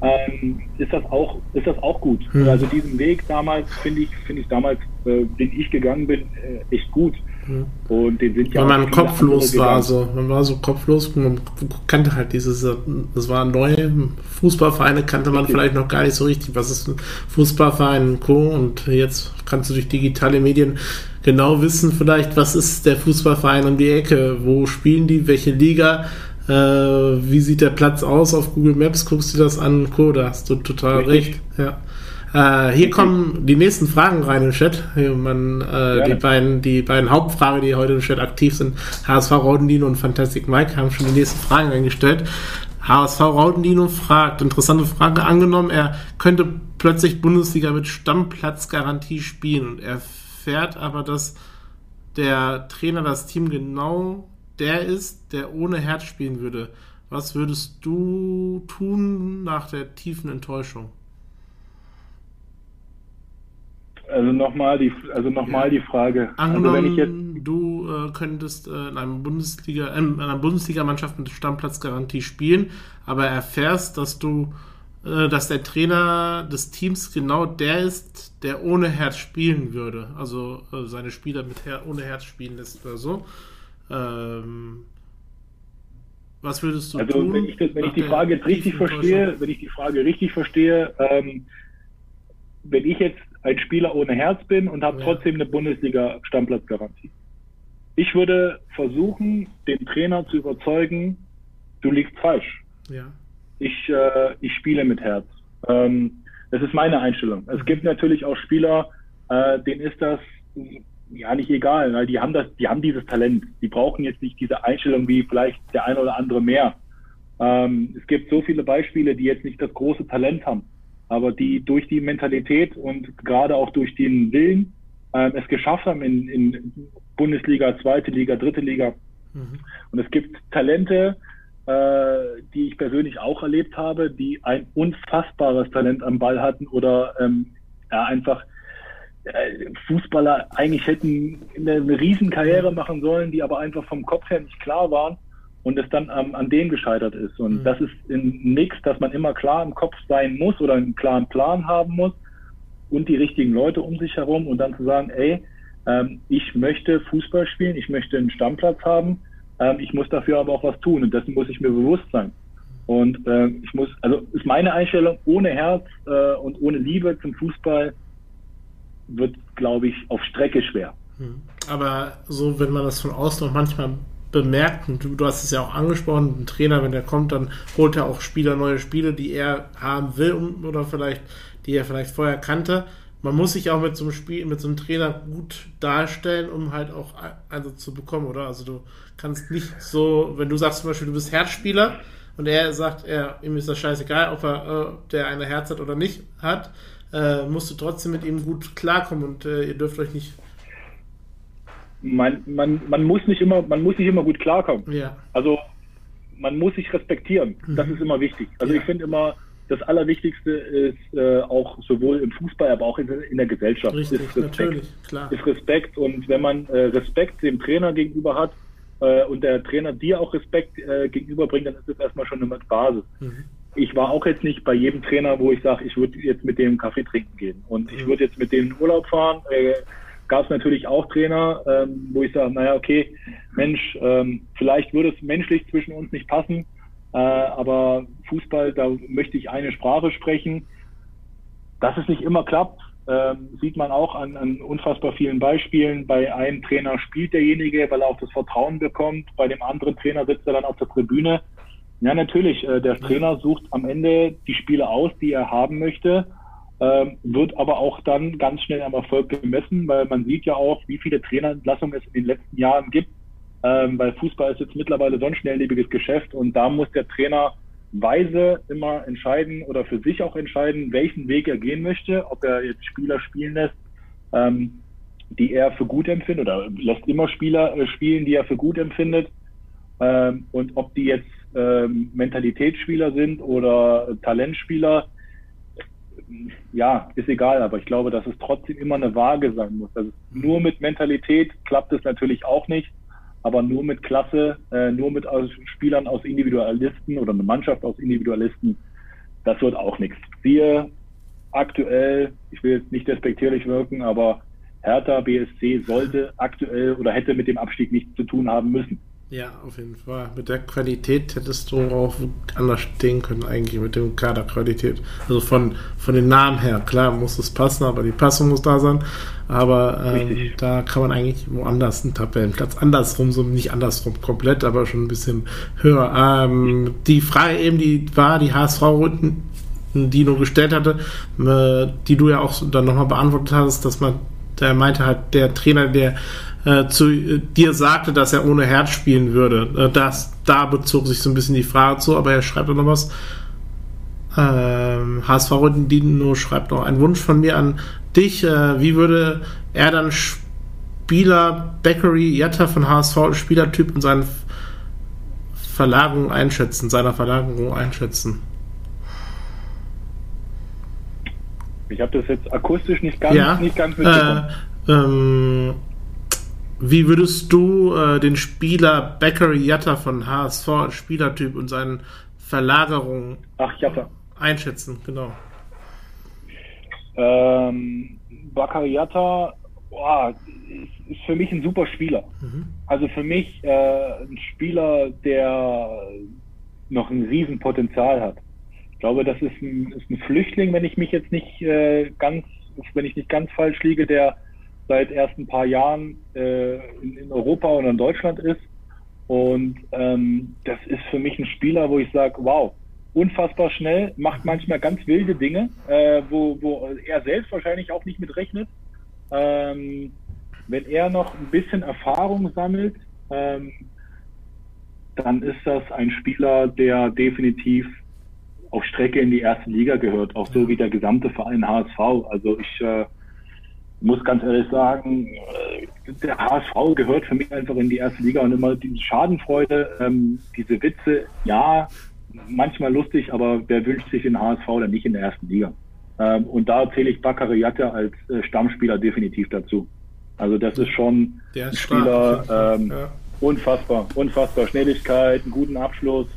ähm, ist das auch ist das auch gut. Hm. Also diesen Weg damals finde ich finde ich damals, äh, den ich gegangen bin, äh, echt gut. Hm. Und den sind ja Weil man kopflos war, so man war so kopflos, man kannte halt dieses, das war neu, Fußballvereine kannte man richtig. vielleicht noch gar nicht so richtig, was ist ein Fußballverein und Co. Und jetzt kannst du durch digitale Medien genau wissen vielleicht, was ist der Fußballverein um die Ecke, wo spielen die, welche Liga, äh, wie sieht der Platz aus auf Google Maps, guckst du das an, Co., da hast du total Richtig. recht. Ja. Äh, hier kommen die nächsten Fragen rein im Chat. Hier man, äh, die, beiden, die beiden Hauptfragen, die heute im Chat aktiv sind, HSV Raudendino und Fantastic Mike, haben schon die nächsten Fragen eingestellt. HSV Raudendino fragt, interessante Frage, angenommen, er könnte plötzlich Bundesliga mit Stammplatzgarantie spielen und er erfährt aber, dass der Trainer das Team genau der ist, der ohne Herz spielen würde. Was würdest du tun nach der tiefen Enttäuschung? Also nochmal die, also noch ja. die Frage. Angenommen, also wenn ich jetzt du äh, könntest äh, in, einem Bundesliga, äh, in einer Bundesligamannschaft mit Stammplatzgarantie spielen, aber erfährst, dass du äh, dass der Trainer des Teams genau der ist, der ohne Herz spielen würde. Also äh, seine Spieler mit Her ohne Herz spielen lässt oder so. Ähm, was würdest du also, tun? Wenn ich, das, wenn ich die Frage jetzt richtig verstehe, wenn ich die Frage richtig verstehe, ähm, wenn ich jetzt ein Spieler ohne Herz bin und habe ja. trotzdem eine Bundesliga-Stammplatzgarantie. Ich würde versuchen, den Trainer zu überzeugen, du liegst falsch. Ja ich, äh, ich spiele mit Herz. Ähm, das ist meine Einstellung. Es gibt natürlich auch Spieler, äh, denen ist das ja nicht egal. Ne? Die haben das, die haben dieses Talent. Die brauchen jetzt nicht diese Einstellung wie vielleicht der eine oder andere mehr. Ähm, es gibt so viele Beispiele, die jetzt nicht das große Talent haben, aber die durch die Mentalität und gerade auch durch den Willen äh, es geschafft haben in, in Bundesliga, zweite Liga, dritte Liga. Mhm. Und es gibt Talente, äh, die ich persönlich auch erlebt habe, die ein unfassbares Talent am Ball hatten oder ähm, ja, einfach Fußballer eigentlich hätten eine, eine Riesenkarriere machen sollen, die aber einfach vom Kopf her nicht klar waren und es dann ähm, an dem gescheitert ist. Und mhm. das ist in nichts, dass man immer klar im Kopf sein muss oder einen klaren Plan haben muss und die richtigen Leute um sich herum und dann zu sagen, ey, ähm, ich möchte Fußball spielen, ich möchte einen Stammplatz haben ähm, ich muss dafür aber auch was tun und dessen muss ich mir bewusst sein. Und äh, ich muss, also ist meine Einstellung, ohne Herz äh, und ohne Liebe zum Fußball wird, glaube ich, auf Strecke schwer. Hm. Aber so, wenn man das von außen noch manchmal bemerkt, und du, du hast es ja auch angesprochen, ein Trainer, wenn der kommt, dann holt er auch Spieler neue Spiele, die er haben will oder vielleicht, die er vielleicht vorher kannte man muss sich auch mit so einem Spiel, mit so einem Trainer gut darstellen, um halt auch also zu bekommen, oder? Also du kannst nicht so, wenn du sagst zum Beispiel, du bist Herzspieler und er sagt, er, ihm ist das scheißegal, ob er äh, der eine Herz hat oder nicht hat, äh, musst du trotzdem mit ihm gut klarkommen und äh, ihr dürft euch nicht. Man, man, man muss nicht immer, man muss nicht immer gut klarkommen. Ja. Also man muss sich respektieren. Das mhm. ist immer wichtig. Also ja. ich finde immer, das Allerwichtigste ist äh, auch sowohl im Fußball, aber auch in, in der Gesellschaft. Richtig, ist Respekt. natürlich, klar. Ist Respekt und wenn man äh, Respekt dem Trainer gegenüber hat äh, und der Trainer dir auch Respekt äh, gegenüberbringt, dann ist das erstmal schon eine Basis. Mhm. Ich war auch jetzt nicht bei jedem Trainer, wo ich sage, ich würde jetzt mit dem Kaffee trinken gehen und mhm. ich würde jetzt mit dem in Urlaub fahren. Äh, Gab es natürlich auch Trainer, ähm, wo ich sage, naja, okay, Mensch, ähm, vielleicht würde es menschlich zwischen uns nicht passen, äh, aber Fußball, da möchte ich eine Sprache sprechen. Dass es nicht immer klappt, äh, sieht man auch an, an unfassbar vielen Beispielen. Bei einem Trainer spielt derjenige, weil er auch das Vertrauen bekommt. Bei dem anderen Trainer sitzt er dann auf der Tribüne. Ja, natürlich, äh, der Trainer sucht am Ende die Spiele aus, die er haben möchte, äh, wird aber auch dann ganz schnell am Erfolg gemessen, weil man sieht ja auch, wie viele Trainerentlassungen es in den letzten Jahren gibt. Ähm, weil Fußball ist jetzt mittlerweile so ein schnelllebiges Geschäft und da muss der Trainer weise immer entscheiden oder für sich auch entscheiden, welchen Weg er gehen möchte, ob er jetzt Spieler spielen lässt, ähm, die er für gut empfindet oder lässt immer Spieler äh, spielen, die er für gut empfindet ähm, und ob die jetzt ähm, Mentalitätsspieler sind oder Talentspieler, ja, ist egal, aber ich glaube, dass es trotzdem immer eine Waage sein muss. Also nur mit Mentalität klappt es natürlich auch nicht aber nur mit Klasse, äh, nur mit aus Spielern aus Individualisten oder eine Mannschaft aus Individualisten das wird auch nichts. Siehe aktuell, ich will jetzt nicht despektierlich wirken, aber Hertha BSC sollte aktuell oder hätte mit dem Abstieg nichts zu tun haben müssen. Ja, auf jeden Fall. Mit der Qualität hättest du auch anders stehen können, eigentlich mit dem Kaderqualität. Also von, von den Namen her, klar muss es passen, aber die Passung muss da sein. Aber ähm, da kann man eigentlich woanders einen Tabellenplatz andersrum, so nicht andersrum komplett, aber schon ein bisschen höher. Ähm, die Frage eben, die war die HSV-Runden, die du gestellt hatte, äh, die du ja auch dann nochmal beantwortet hast, dass man, der meinte halt, der Trainer, der äh, zu äh, dir sagte, dass er ohne Herz spielen würde. Äh, das, da bezog sich so ein bisschen die Frage zu, aber er schreibt auch noch was. Ähm, HSV Dino schreibt noch einen Wunsch von mir an dich. Äh, wie würde er dann Spieler Bakery Jatta von HSV, Spielertyp und seine Verlagerung einschätzen, seiner Verlagerung einschätzen? Ich habe das jetzt akustisch nicht ganz, ja, nicht ganz mitbekommen. Äh, ähm, wie würdest du äh, den Spieler Bakary Yatta von HSV als Spielertyp und seinen Verlagerungen Ach, einschätzen? Genau. Ähm, Bakary Yatta boah, ist, ist, für mich ein super Spieler. Mhm. Also für mich äh, ein Spieler, der noch ein Riesenpotenzial hat. Ich glaube, das ist ein, ist ein Flüchtling, wenn ich mich jetzt nicht äh, ganz, wenn ich nicht ganz falsch liege, der seit erst ein paar Jahren äh, in, in, Europa und in Deutschland ist. Und ähm, das ist für mich ein Spieler, wo ich sage, wow, unfassbar schnell, macht manchmal ganz wilde Dinge, äh, wo, wo er selbst wahrscheinlich auch nicht mit rechnet. Ähm, wenn er noch ein bisschen Erfahrung sammelt, ähm, dann ist das ein Spieler, der definitiv auf Strecke in die erste Liga gehört, auch so wie der gesamte Verein HSV. Also ich äh, muss ganz ehrlich sagen, äh, der HSV gehört für mich einfach in die erste Liga und immer diese Schadenfreude, ähm, diese Witze, ja, manchmal lustig, aber wer wünscht sich den HSV dann nicht in der ersten Liga? Ähm, und da zähle ich Bakary Yatta als äh, Stammspieler definitiv dazu. Also das ist schon ein Spieler, ähm, ja. unfassbar, unfassbar Schnelligkeit, einen guten Abschluss,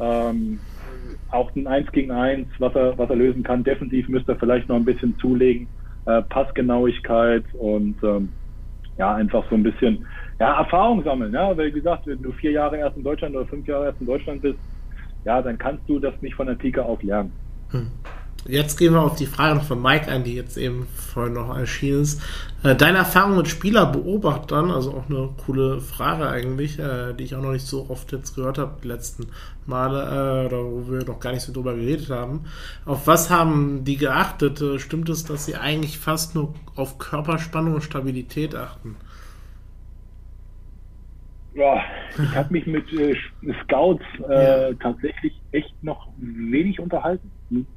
ähm, auch ein 1 gegen 1, was er, was er lösen kann. Defensiv müsste er vielleicht noch ein bisschen zulegen äh, Passgenauigkeit und ähm, ja, einfach so ein bisschen ja, Erfahrung sammeln. Ja? Weil, wie gesagt, wenn du vier Jahre erst in Deutschland oder fünf Jahre erst in Deutschland bist, ja, dann kannst du das nicht von der Pike auf lernen. Hm. Jetzt gehen wir auf die Frage noch von Mike ein, die jetzt eben vorhin noch erschienen ist. Äh, deine Erfahrung mit Spielerbeobachtern, also auch eine coole Frage eigentlich, äh, die ich auch noch nicht so oft jetzt gehört habe, die letzten Male, äh, oder wo wir noch gar nicht so drüber geredet haben. Auf was haben die geachtet? Stimmt es, dass sie eigentlich fast nur auf Körperspannung und Stabilität achten? Ja, ich habe mich mit äh, Scouts äh, ja. tatsächlich echt noch wenig unterhalten.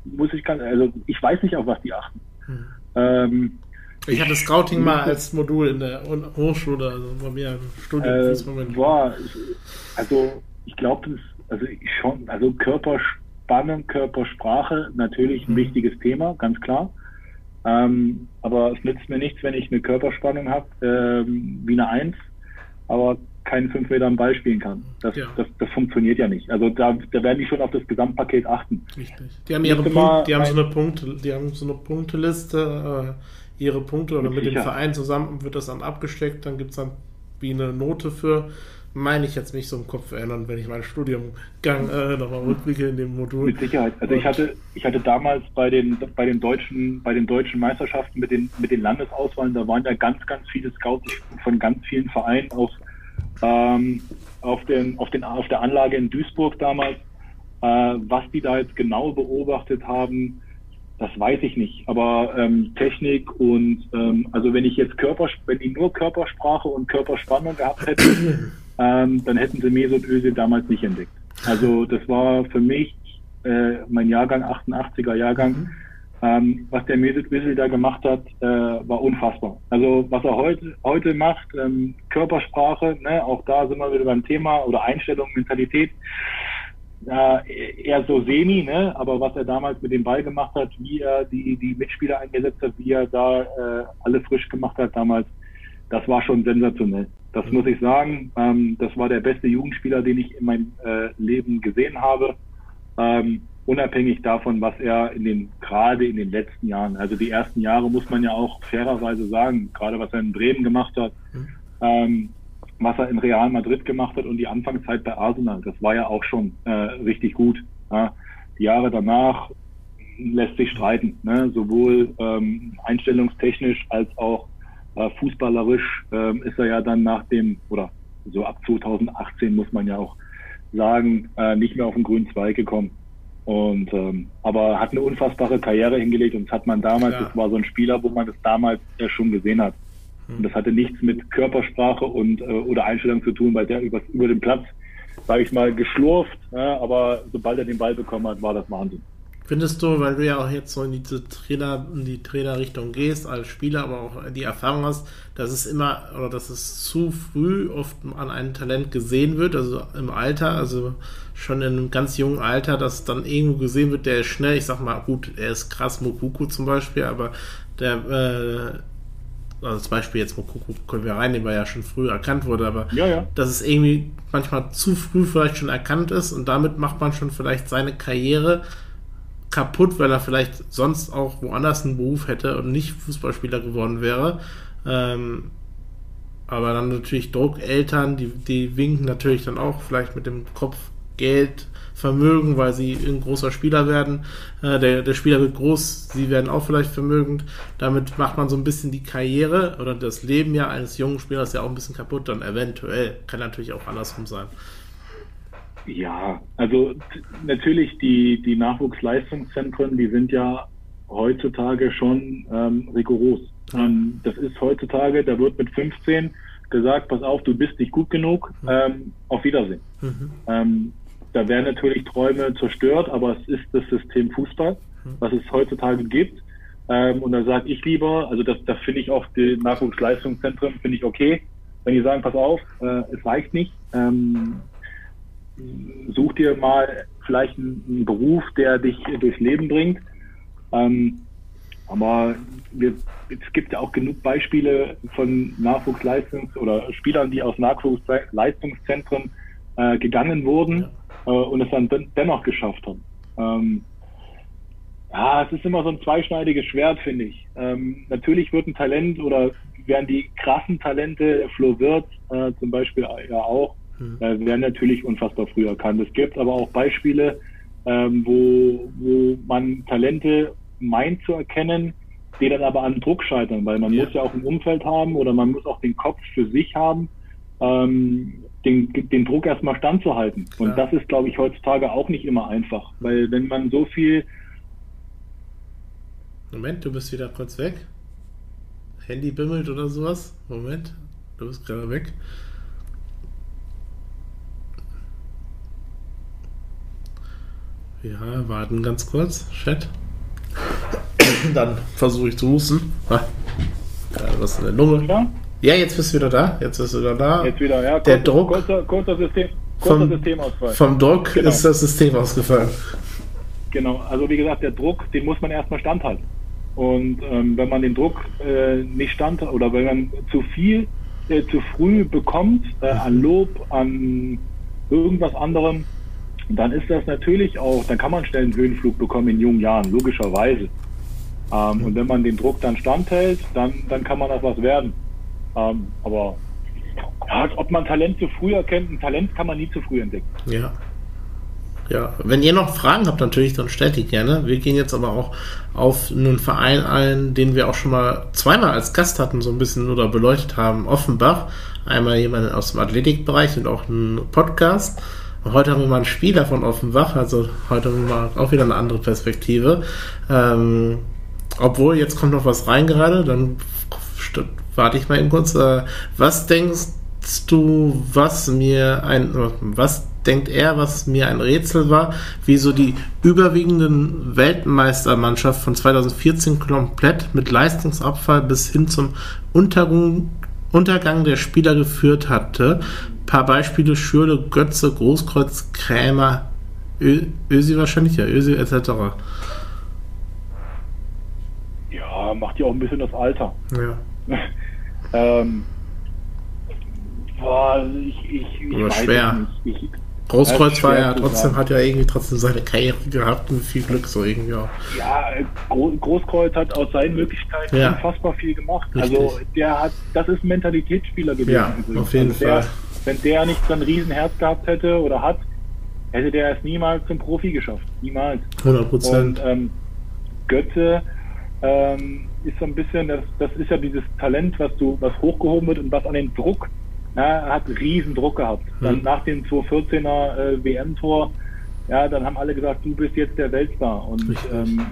Muss ich ganz, also ich weiß nicht, auf was die achten. Hm. Ähm, ich hatte Scouting mal als Modul in der Hochschule, also bei mir im Studium. Äh, boah, also ich glaube, also ich schon, also Körperspannung, Körpersprache natürlich ein mhm. wichtiges Thema, ganz klar. Ähm, aber es nützt mir nichts, wenn ich eine Körperspannung habe, ähm, wie eine Eins, aber keinen fünf Meter am Ball spielen kann. Das, ja. das, das funktioniert ja nicht. Also da, da werden die schon auf das Gesamtpaket achten. Richtig. Die haben ihre Punkt, die haben so eine Punkte, die haben so eine Punkteliste, äh, ihre Punkte oder mit, mit dem Verein zusammen wird das dann abgesteckt, dann gibt es dann wie eine Note für meine ich jetzt nicht so im Kopf erinnern, wenn ich meinen Studiumgang äh, nochmal rückblicke in dem Modul. Mit Sicherheit. Also ich hatte, ich hatte damals bei den, bei den deutschen, bei den deutschen Meisterschaften mit den, mit den Landesauswahlen, da waren ja ganz, ganz viele Scouts von ganz vielen Vereinen auf, ähm, auf den, auf den, auf der Anlage in Duisburg damals. Äh, was die da jetzt genau beobachtet haben, das weiß ich nicht. Aber ähm, Technik und ähm, also wenn ich jetzt Körper, wenn ich nur Körpersprache und Körperspannung gehabt hätte, [CLEARS THROAT] ähm, dann hätten sie Mesut Özil damals nicht entdeckt. Also das war für mich äh, mein Jahrgang, 88er Jahrgang. Mhm. Ähm, was der Mesut Özil da gemacht hat, äh, war unfassbar. Also was er heute heute macht, ähm, Körpersprache, ne, auch da sind wir wieder beim Thema oder Einstellung, Mentalität. Äh, eher so semi, ne? aber was er damals mit dem Ball gemacht hat, wie er die, die Mitspieler eingesetzt hat, wie er da äh, alle frisch gemacht hat damals, das war schon sensationell. Das muss ich sagen. Ähm, das war der beste Jugendspieler, den ich in meinem äh, Leben gesehen habe. Ähm, unabhängig davon, was er in den, gerade in den letzten Jahren, also die ersten Jahre muss man ja auch fairerweise sagen, gerade was er in Bremen gemacht hat, mhm. ähm, was er in Real Madrid gemacht hat und die Anfangszeit bei Arsenal, das war ja auch schon äh, richtig gut. Ja. Die Jahre danach lässt sich streiten, ne? sowohl ähm, einstellungstechnisch als auch äh, fußballerisch ähm, ist er ja dann nach dem, oder so ab 2018 muss man ja auch sagen, äh, nicht mehr auf den grünen Zweig gekommen. Und ähm, aber hat eine unfassbare Karriere hingelegt und das hat man damals, ja. das war so ein Spieler, wo man das damals ja schon gesehen hat. Hm. Und das hatte nichts mit Körpersprache und äh, oder Einstellung zu tun, weil der über, über den Platz, sage ich mal, geschlurft, ja, aber sobald er den Ball bekommen hat, war das Wahnsinn. Findest du, weil du ja auch jetzt so in diese Trainer, in die Trainerrichtung gehst, als Spieler, aber auch die Erfahrung hast, dass es immer oder dass es zu früh oft an einem Talent gesehen wird, also im Alter, also schon in einem ganz jungen Alter, dass dann irgendwo gesehen wird, der ist schnell, ich sag mal, gut, er ist krass, Mokuku zum Beispiel, aber der, äh, also zum Beispiel jetzt Mokuku können wir reinnehmen, weil er ja schon früh erkannt wurde, aber ja, ja. dass es irgendwie manchmal zu früh vielleicht schon erkannt ist und damit macht man schon vielleicht seine Karriere kaputt, weil er vielleicht sonst auch woanders einen Beruf hätte und nicht Fußballspieler geworden wäre. Ähm, aber dann natürlich Druckeltern, die, die winken natürlich dann auch vielleicht mit dem Kopf Geld, Vermögen, weil sie ein großer Spieler werden. Äh, der, der Spieler wird groß, sie werden auch vielleicht vermögend. Damit macht man so ein bisschen die Karriere oder das Leben ja eines jungen Spielers ja auch ein bisschen kaputt, dann eventuell. Kann natürlich auch andersrum sein. Ja, also natürlich die, die Nachwuchsleistungszentren, die sind ja heutzutage schon ähm, rigoros. Ähm, das ist heutzutage, da wird mit 15 gesagt, pass auf, du bist nicht gut genug, ähm, auf Wiedersehen. Mhm. Ähm, da werden natürlich Träume zerstört, aber es ist das System Fußball, mhm. was es heutzutage gibt. Ähm, und da sage ich lieber, also das, das finde ich auch die Nachwuchsleistungszentren, finde ich okay, wenn die sagen, pass auf, äh, es reicht nicht, ähm, such dir mal vielleicht einen, Beruf, der dich durchs Leben bringt. Ähm, aber wir, es gibt ja auch genug Beispiele von Nachwuchsleistungs- oder Spielern, die aus Nachwuchsleistungszentren äh, gegangen wurden äh, und es dann dennoch geschafft haben. Ähm, ja, es ist immer so ein zweischneidiges Schwert, finde ich. Ähm, natürlich wird ein Talent oder werden die krassen Talente, Flo Wirtz äh, zum Beispiel ja auch, mhm. äh, werden natürlich unfassbar früh erkannt. Es gibt aber auch Beispiele, ähm, wo, wo man Talente meint zu erkennen, die dann aber an Druck scheitern, weil man ja. muss ja auch ein Umfeld haben oder man muss auch den Kopf für sich haben, ähm, den, den Druck erstmal standzuhalten. Klar. Und das ist, glaube ich, heutzutage auch nicht immer einfach, weil wenn man so viel Moment, du bist wieder kurz weg. Handy bimmelt oder sowas. Moment, du bist gerade weg. Ja, warten ganz kurz. Chat. [COUGHS] Dann versuche ich zu husten. Ah, was in der Lunge? Ja? ja, jetzt bist du wieder da. Jetzt bist du wieder da. Jetzt wieder, ja. Der Druck. Kurzer, kurzer, System, kurzer vom, Systemausfall. Vom Druck genau. ist das System ausgefallen. Genau, also wie gesagt, der Druck, den muss man erstmal standhalten. Und ähm, wenn man den Druck äh, nicht stand oder wenn man zu viel äh, zu früh bekommt äh, an Lob, an irgendwas anderem, dann ist das natürlich auch, dann kann man schnell einen Höhenflug bekommen in jungen Jahren, logischerweise. Ähm, und wenn man den Druck dann standhält, dann, dann kann man auch was werden. Ähm, aber ja, ob man Talent zu früh erkennt, ein Talent kann man nie zu früh entdecken. Ja. Ja, wenn ihr noch Fragen habt, natürlich, dann stellt die gerne. Wir gehen jetzt aber auch auf einen Verein ein, den wir auch schon mal zweimal als Gast hatten, so ein bisschen oder beleuchtet haben. Offenbach. Einmal jemanden aus dem Athletikbereich und auch einen Podcast. Heute haben wir mal einen Spieler von Offenbach, also heute haben wir mal auch wieder eine andere Perspektive. Ähm, obwohl, jetzt kommt noch was rein gerade, dann warte ich mal eben kurz. Äh, was denkst du, was mir ein, was denkt er, was mir ein Rätsel war, wie so die überwiegenden Weltmeistermannschaft von 2014 komplett mit Leistungsabfall bis hin zum Untergang, Untergang der Spieler geführt hatte. Paar Beispiele: Schürle, Götze, Großkreuz, Krämer, Ö Ösi wahrscheinlich, ja, Ösi etc. Ja, macht ja auch ein bisschen das Alter. Ja. [LAUGHS] ähm, boah, ich, ich, ich Oder schwer. Ich, Großkreuz war ja trotzdem, hat ja irgendwie trotzdem seine Karriere gehabt und viel Glück so irgendwie auch. Ja, Großkreuz hat aus seinen Möglichkeiten ja. unfassbar viel gemacht. Richtig. Also der hat, das ist ein Mentalitätsspieler gewesen. Ja, auf jeden also Fall. Wenn der nicht so ein Riesenherz gehabt hätte oder hat, hätte der es niemals zum Profi geschafft. Niemals. 100 Prozent. Und ähm, Götze ähm, ist so ein bisschen, das, das ist ja dieses Talent, was du, was hochgehoben wird und was an den Druck er hat riesen Druck gehabt. Dann mhm. nach dem 2014er äh, WM-Tor, ja, dann haben alle gesagt, du bist jetzt der Weltstar. Und ähm,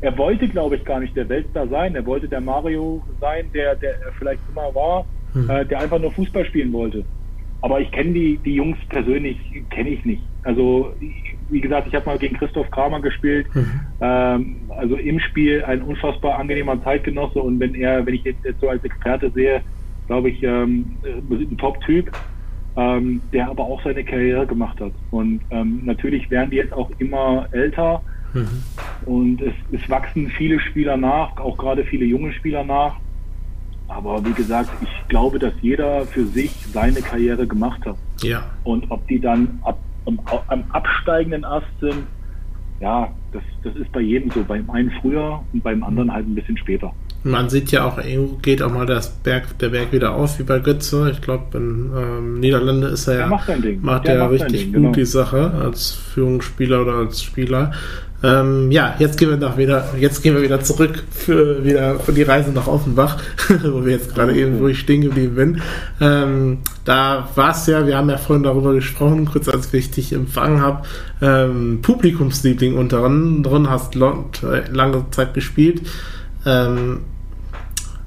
er wollte, glaube ich, gar nicht der Weltstar sein. Er wollte der Mario sein, der, der er vielleicht immer war, mhm. äh, der einfach nur Fußball spielen wollte. Aber ich kenne die, die Jungs persönlich, kenne ich nicht. Also, wie gesagt, ich habe mal gegen Christoph Kramer gespielt. Mhm. Ähm, also im Spiel ein unfassbar angenehmer Zeitgenosse. Und wenn er, wenn ich jetzt, jetzt so als Experte sehe, glaube ich, ähm, äh, ein Top-Typ, ähm, der aber auch seine Karriere gemacht hat. Und ähm, natürlich werden die jetzt auch immer älter mhm. und es, es wachsen viele Spieler nach, auch gerade viele junge Spieler nach. Aber wie gesagt, ich glaube, dass jeder für sich seine Karriere gemacht hat. Ja. Und ob die dann ab, am, am absteigenden Ast sind, ja, das, das ist bei jedem so. Beim einen früher und beim anderen halt ein bisschen später. Man sieht ja auch, geht auch mal das Berg, der Berg wieder auf, wie bei Götze. Ich glaube, in ähm, Niederlande ist er ja, macht, macht er macht richtig Ding, gut genau. die Sache als Führungsspieler oder als Spieler. Ähm, ja, jetzt gehen wir noch wieder, jetzt gehen wir wieder zurück für wieder für die Reise nach Offenbach, [LAUGHS] wo wir jetzt gerade eben, wo ich stehen geblieben bin. Ähm, da war es ja, wir haben ja vorhin darüber gesprochen, kurz als ich dich empfangen habe, ähm, Publikumsliebling unter anderem, hast lange Zeit gespielt. Ähm,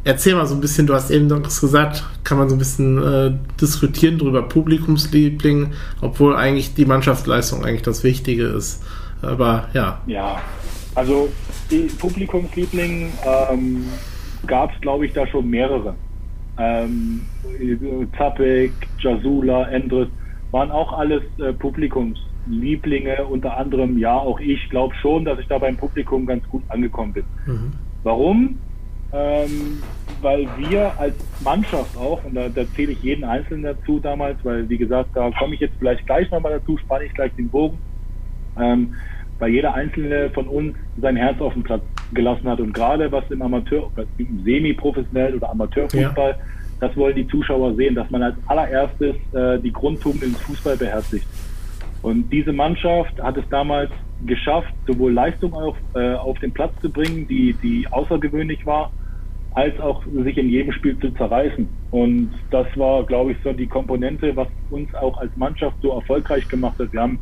Erzähl mal so ein bisschen, du hast eben das gesagt, kann man so ein bisschen äh, diskutieren drüber, Publikumsliebling, obwohl eigentlich die Mannschaftsleistung eigentlich das Wichtige ist. Aber ja. Ja, also die Publikumsliebling ähm, gab es, glaube ich, da schon mehrere. Ähm, Zapek, Jasula, Endres waren auch alles äh, Publikumslieblinge, unter anderem ja auch ich glaube schon, dass ich da beim Publikum ganz gut angekommen bin. Mhm. Warum? Ähm, weil wir als Mannschaft auch, und da, da zähle ich jeden Einzelnen dazu damals, weil wie gesagt, da komme ich jetzt vielleicht gleich nochmal dazu, spanne ich gleich den Bogen, ähm, weil jeder Einzelne von uns sein Herz auf den Platz gelassen hat. Und gerade was im Amateur, im semi-professionell oder Amateurfußball, ja. das wollen die Zuschauer sehen, dass man als allererstes äh, die Grundtugenden ins Fußball beherzigt. Und diese Mannschaft hat es damals geschafft, sowohl Leistung auf, äh, auf den Platz zu bringen, die, die außergewöhnlich war, als auch sich in jedem Spiel zu zerreißen. Und das war, glaube ich, so die Komponente, was uns auch als Mannschaft so erfolgreich gemacht hat. Wir haben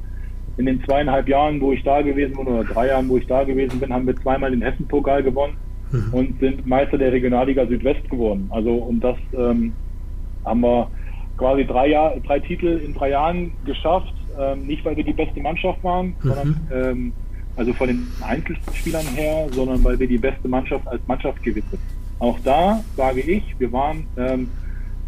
in den zweieinhalb Jahren, wo ich da gewesen bin, oder drei Jahren, wo ich da gewesen bin, haben wir zweimal den Hessen-Pokal gewonnen mhm. und sind Meister der Regionalliga Südwest geworden. Also und das ähm, haben wir quasi drei, Jahr, drei Titel in drei Jahren geschafft ähm, nicht, weil wir die beste Mannschaft waren, mhm. sondern ähm, also von den Einzelspielern her, sondern weil wir die beste Mannschaft als Mannschaft gewinnen. Auch da sage ich, wir waren, ähm,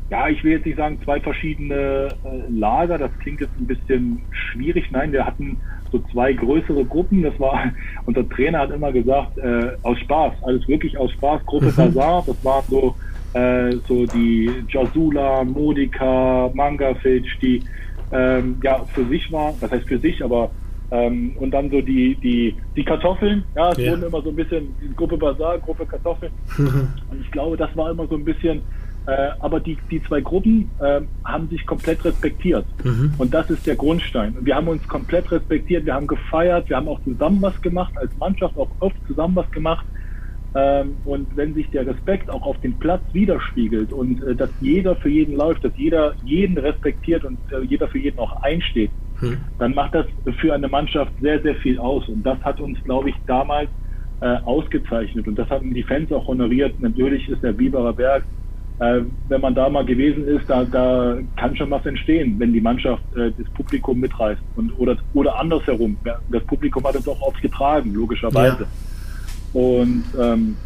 ja, ich will jetzt nicht sagen zwei verschiedene äh, Lager, das klingt jetzt ein bisschen schwierig. Nein, wir hatten so zwei größere Gruppen. Das war, [LAUGHS] unser Trainer hat immer gesagt, äh, aus Spaß, alles wirklich aus Spaß. Gruppe mhm. Bazar, das war so, äh, so die Jasula, Modika, Mangafic, die ähm, ja für sich war, was heißt für sich, aber ähm, und dann so die, die, die Kartoffeln, ja, es ja. wurden immer so ein bisschen Gruppe Basar, Gruppe Kartoffeln. [LAUGHS] und ich glaube, das war immer so ein bisschen, äh, aber die, die zwei Gruppen äh, haben sich komplett respektiert. Mhm. Und das ist der Grundstein. Wir haben uns komplett respektiert, wir haben gefeiert, wir haben auch zusammen was gemacht, als Mannschaft auch oft zusammen was gemacht. Ähm, und wenn sich der Respekt auch auf dem Platz widerspiegelt und äh, dass jeder für jeden läuft, dass jeder jeden respektiert und äh, jeder für jeden auch einsteht, hm. dann macht das für eine Mannschaft sehr, sehr viel aus. Und das hat uns, glaube ich, damals äh, ausgezeichnet. Und das haben die Fans auch honoriert. Natürlich ist der Biberer Berg, äh, wenn man da mal gewesen ist, da, da kann schon was entstehen, wenn die Mannschaft äh, das Publikum mitreißt. Und, oder, oder andersherum. Das Publikum hat uns auch oft getragen, logischerweise. Ja. Und ähm,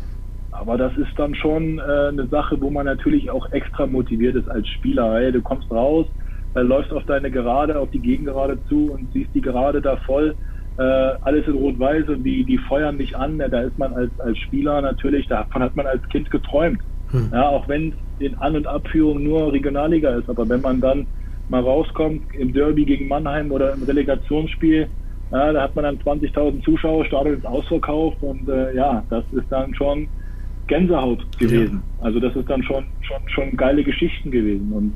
aber das ist dann schon äh, eine Sache, wo man natürlich auch extra motiviert ist als Spieler. Hey, du kommst raus, äh, läufst auf deine Gerade, auf die Gegengerade zu und siehst die Gerade da voll, äh, alles in Rot-Weiß und die, die feuern dich an. Da ist man als, als Spieler natürlich, davon hat man als Kind geträumt. Hm. Ja, auch wenn in An- und Abführung nur Regionalliga ist, aber wenn man dann mal rauskommt im Derby gegen Mannheim oder im Relegationsspiel, ja, da hat man dann 20.000 Zuschauer, Stadion ist ausverkauft und äh, ja, das ist dann schon Gänsehaut gewesen. Ja. Also das ist dann schon, schon, schon geile Geschichten gewesen und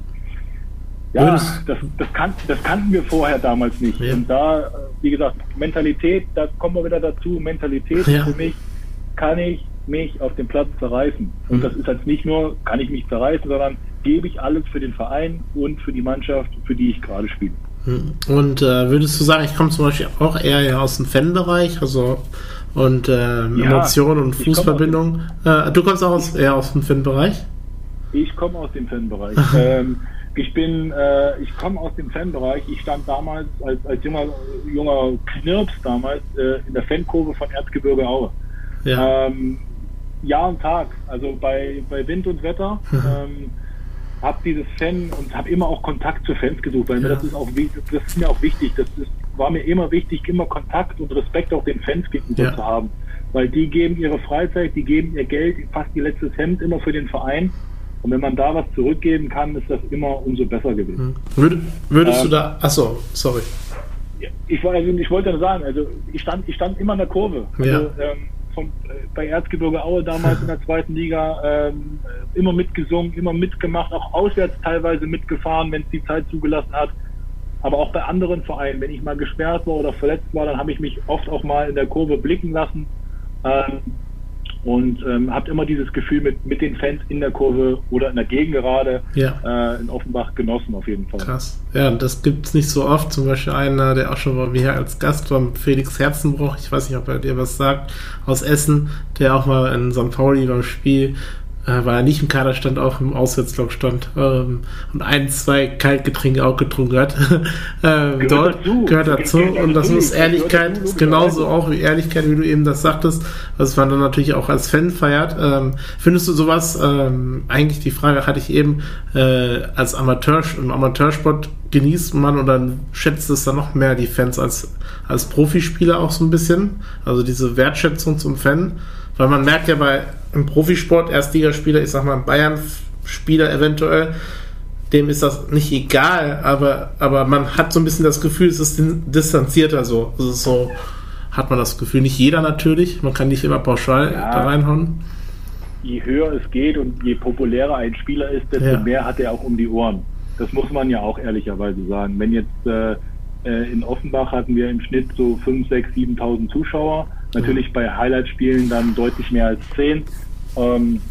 ja, das, das, kan das kannten wir vorher damals nicht. Ja. Und da, wie gesagt, Mentalität, da kommen wir wieder dazu, Mentalität ja. für mich kann ich mich auf dem Platz zerreißen. Und mhm. das ist halt nicht nur, kann ich mich zerreißen, sondern gebe ich alles für den Verein und für die Mannschaft, für die ich gerade spiele. Mhm. Und äh, würdest du sagen, ich komme zum Beispiel auch eher aus dem Fanbereich, also und äh, ja, Emotionen und Fußverbindung. Äh, du kommst auch aus, eher aus dem Fanbereich? Ich komme aus dem Fanbereich. [LAUGHS] ähm, ich bin, äh, ich komme aus dem Fanbereich. Ich stand damals als, als junger, junger Knirps damals äh, in der Fankurve von Erzgebirge Aue. Ja. Ähm, Jahr und Tag, also bei, bei Wind und Wetter. [LAUGHS] ähm, habe dieses Fan und habe immer auch Kontakt zu Fans gesucht, weil ja. das ist auch das ist mir auch wichtig. Das ist, war mir immer wichtig, immer Kontakt und Respekt auch den Fans gegenüber ja. zu haben, weil die geben ihre Freizeit, die geben ihr Geld, fast ihr letztes Hemd immer für den Verein. Und wenn man da was zurückgeben kann, ist das immer umso besser gewesen. Würd, würdest ähm, du da, achso, sorry. Ich, also, ich wollte nur sagen, also ich stand, ich stand immer in der Kurve. Also, ja. ähm, vom, äh, bei Erzgebirge Aue damals in der zweiten Liga ähm, immer mitgesungen, immer mitgemacht, auch auswärts teilweise mitgefahren, wenn es die Zeit zugelassen hat. Aber auch bei anderen Vereinen, wenn ich mal gesperrt war oder verletzt war, dann habe ich mich oft auch mal in der Kurve blicken lassen. Ähm, und ähm, habt immer dieses Gefühl mit, mit den Fans in der Kurve oder in der Gegengerade ja. äh, in Offenbach genossen auf jeden Fall. Krass. Ja, das gibt es nicht so oft. Zum Beispiel einer, der auch schon mal hier als Gast war, Felix Herzenbruch, ich weiß nicht, ob er dir was sagt, aus Essen, der auch mal in St. Pauli beim Spiel äh, weil er nicht im Kader stand, auch im Auswärtslog stand ähm, und ein, zwei Kaltgetränke auch getrunken hat. [LAUGHS] ähm, gehört dort dazu. gehört dazu und das ist Ehrlichkeit, ist genauso auch wie Ehrlichkeit, wie du eben das sagtest, was man dann natürlich auch als Fan feiert. Ähm, findest du sowas, ähm, eigentlich die Frage hatte ich eben, äh, als Amateur, im Amateursport genießt man oder schätzt es dann noch mehr die Fans als, als Profispieler auch so ein bisschen? Also diese Wertschätzung zum Fan? Weil man merkt ja bei einem Profisport, Erstligaspieler, ich sag mal Bayern-Spieler eventuell, dem ist das nicht egal, aber, aber man hat so ein bisschen das Gefühl, es ist distanzierter so. Es ist so, hat man das Gefühl. Nicht jeder natürlich, man kann nicht immer pauschal ja. da reinhauen. Je höher es geht und je populärer ein Spieler ist, desto ja. mehr hat er auch um die Ohren. Das muss man ja auch ehrlicherweise sagen. Wenn jetzt äh, äh in Offenbach hatten wir im Schnitt so 5, 6, 7.000 Zuschauer, Natürlich bei Highlight-Spielen dann deutlich mehr als 10. Ähm,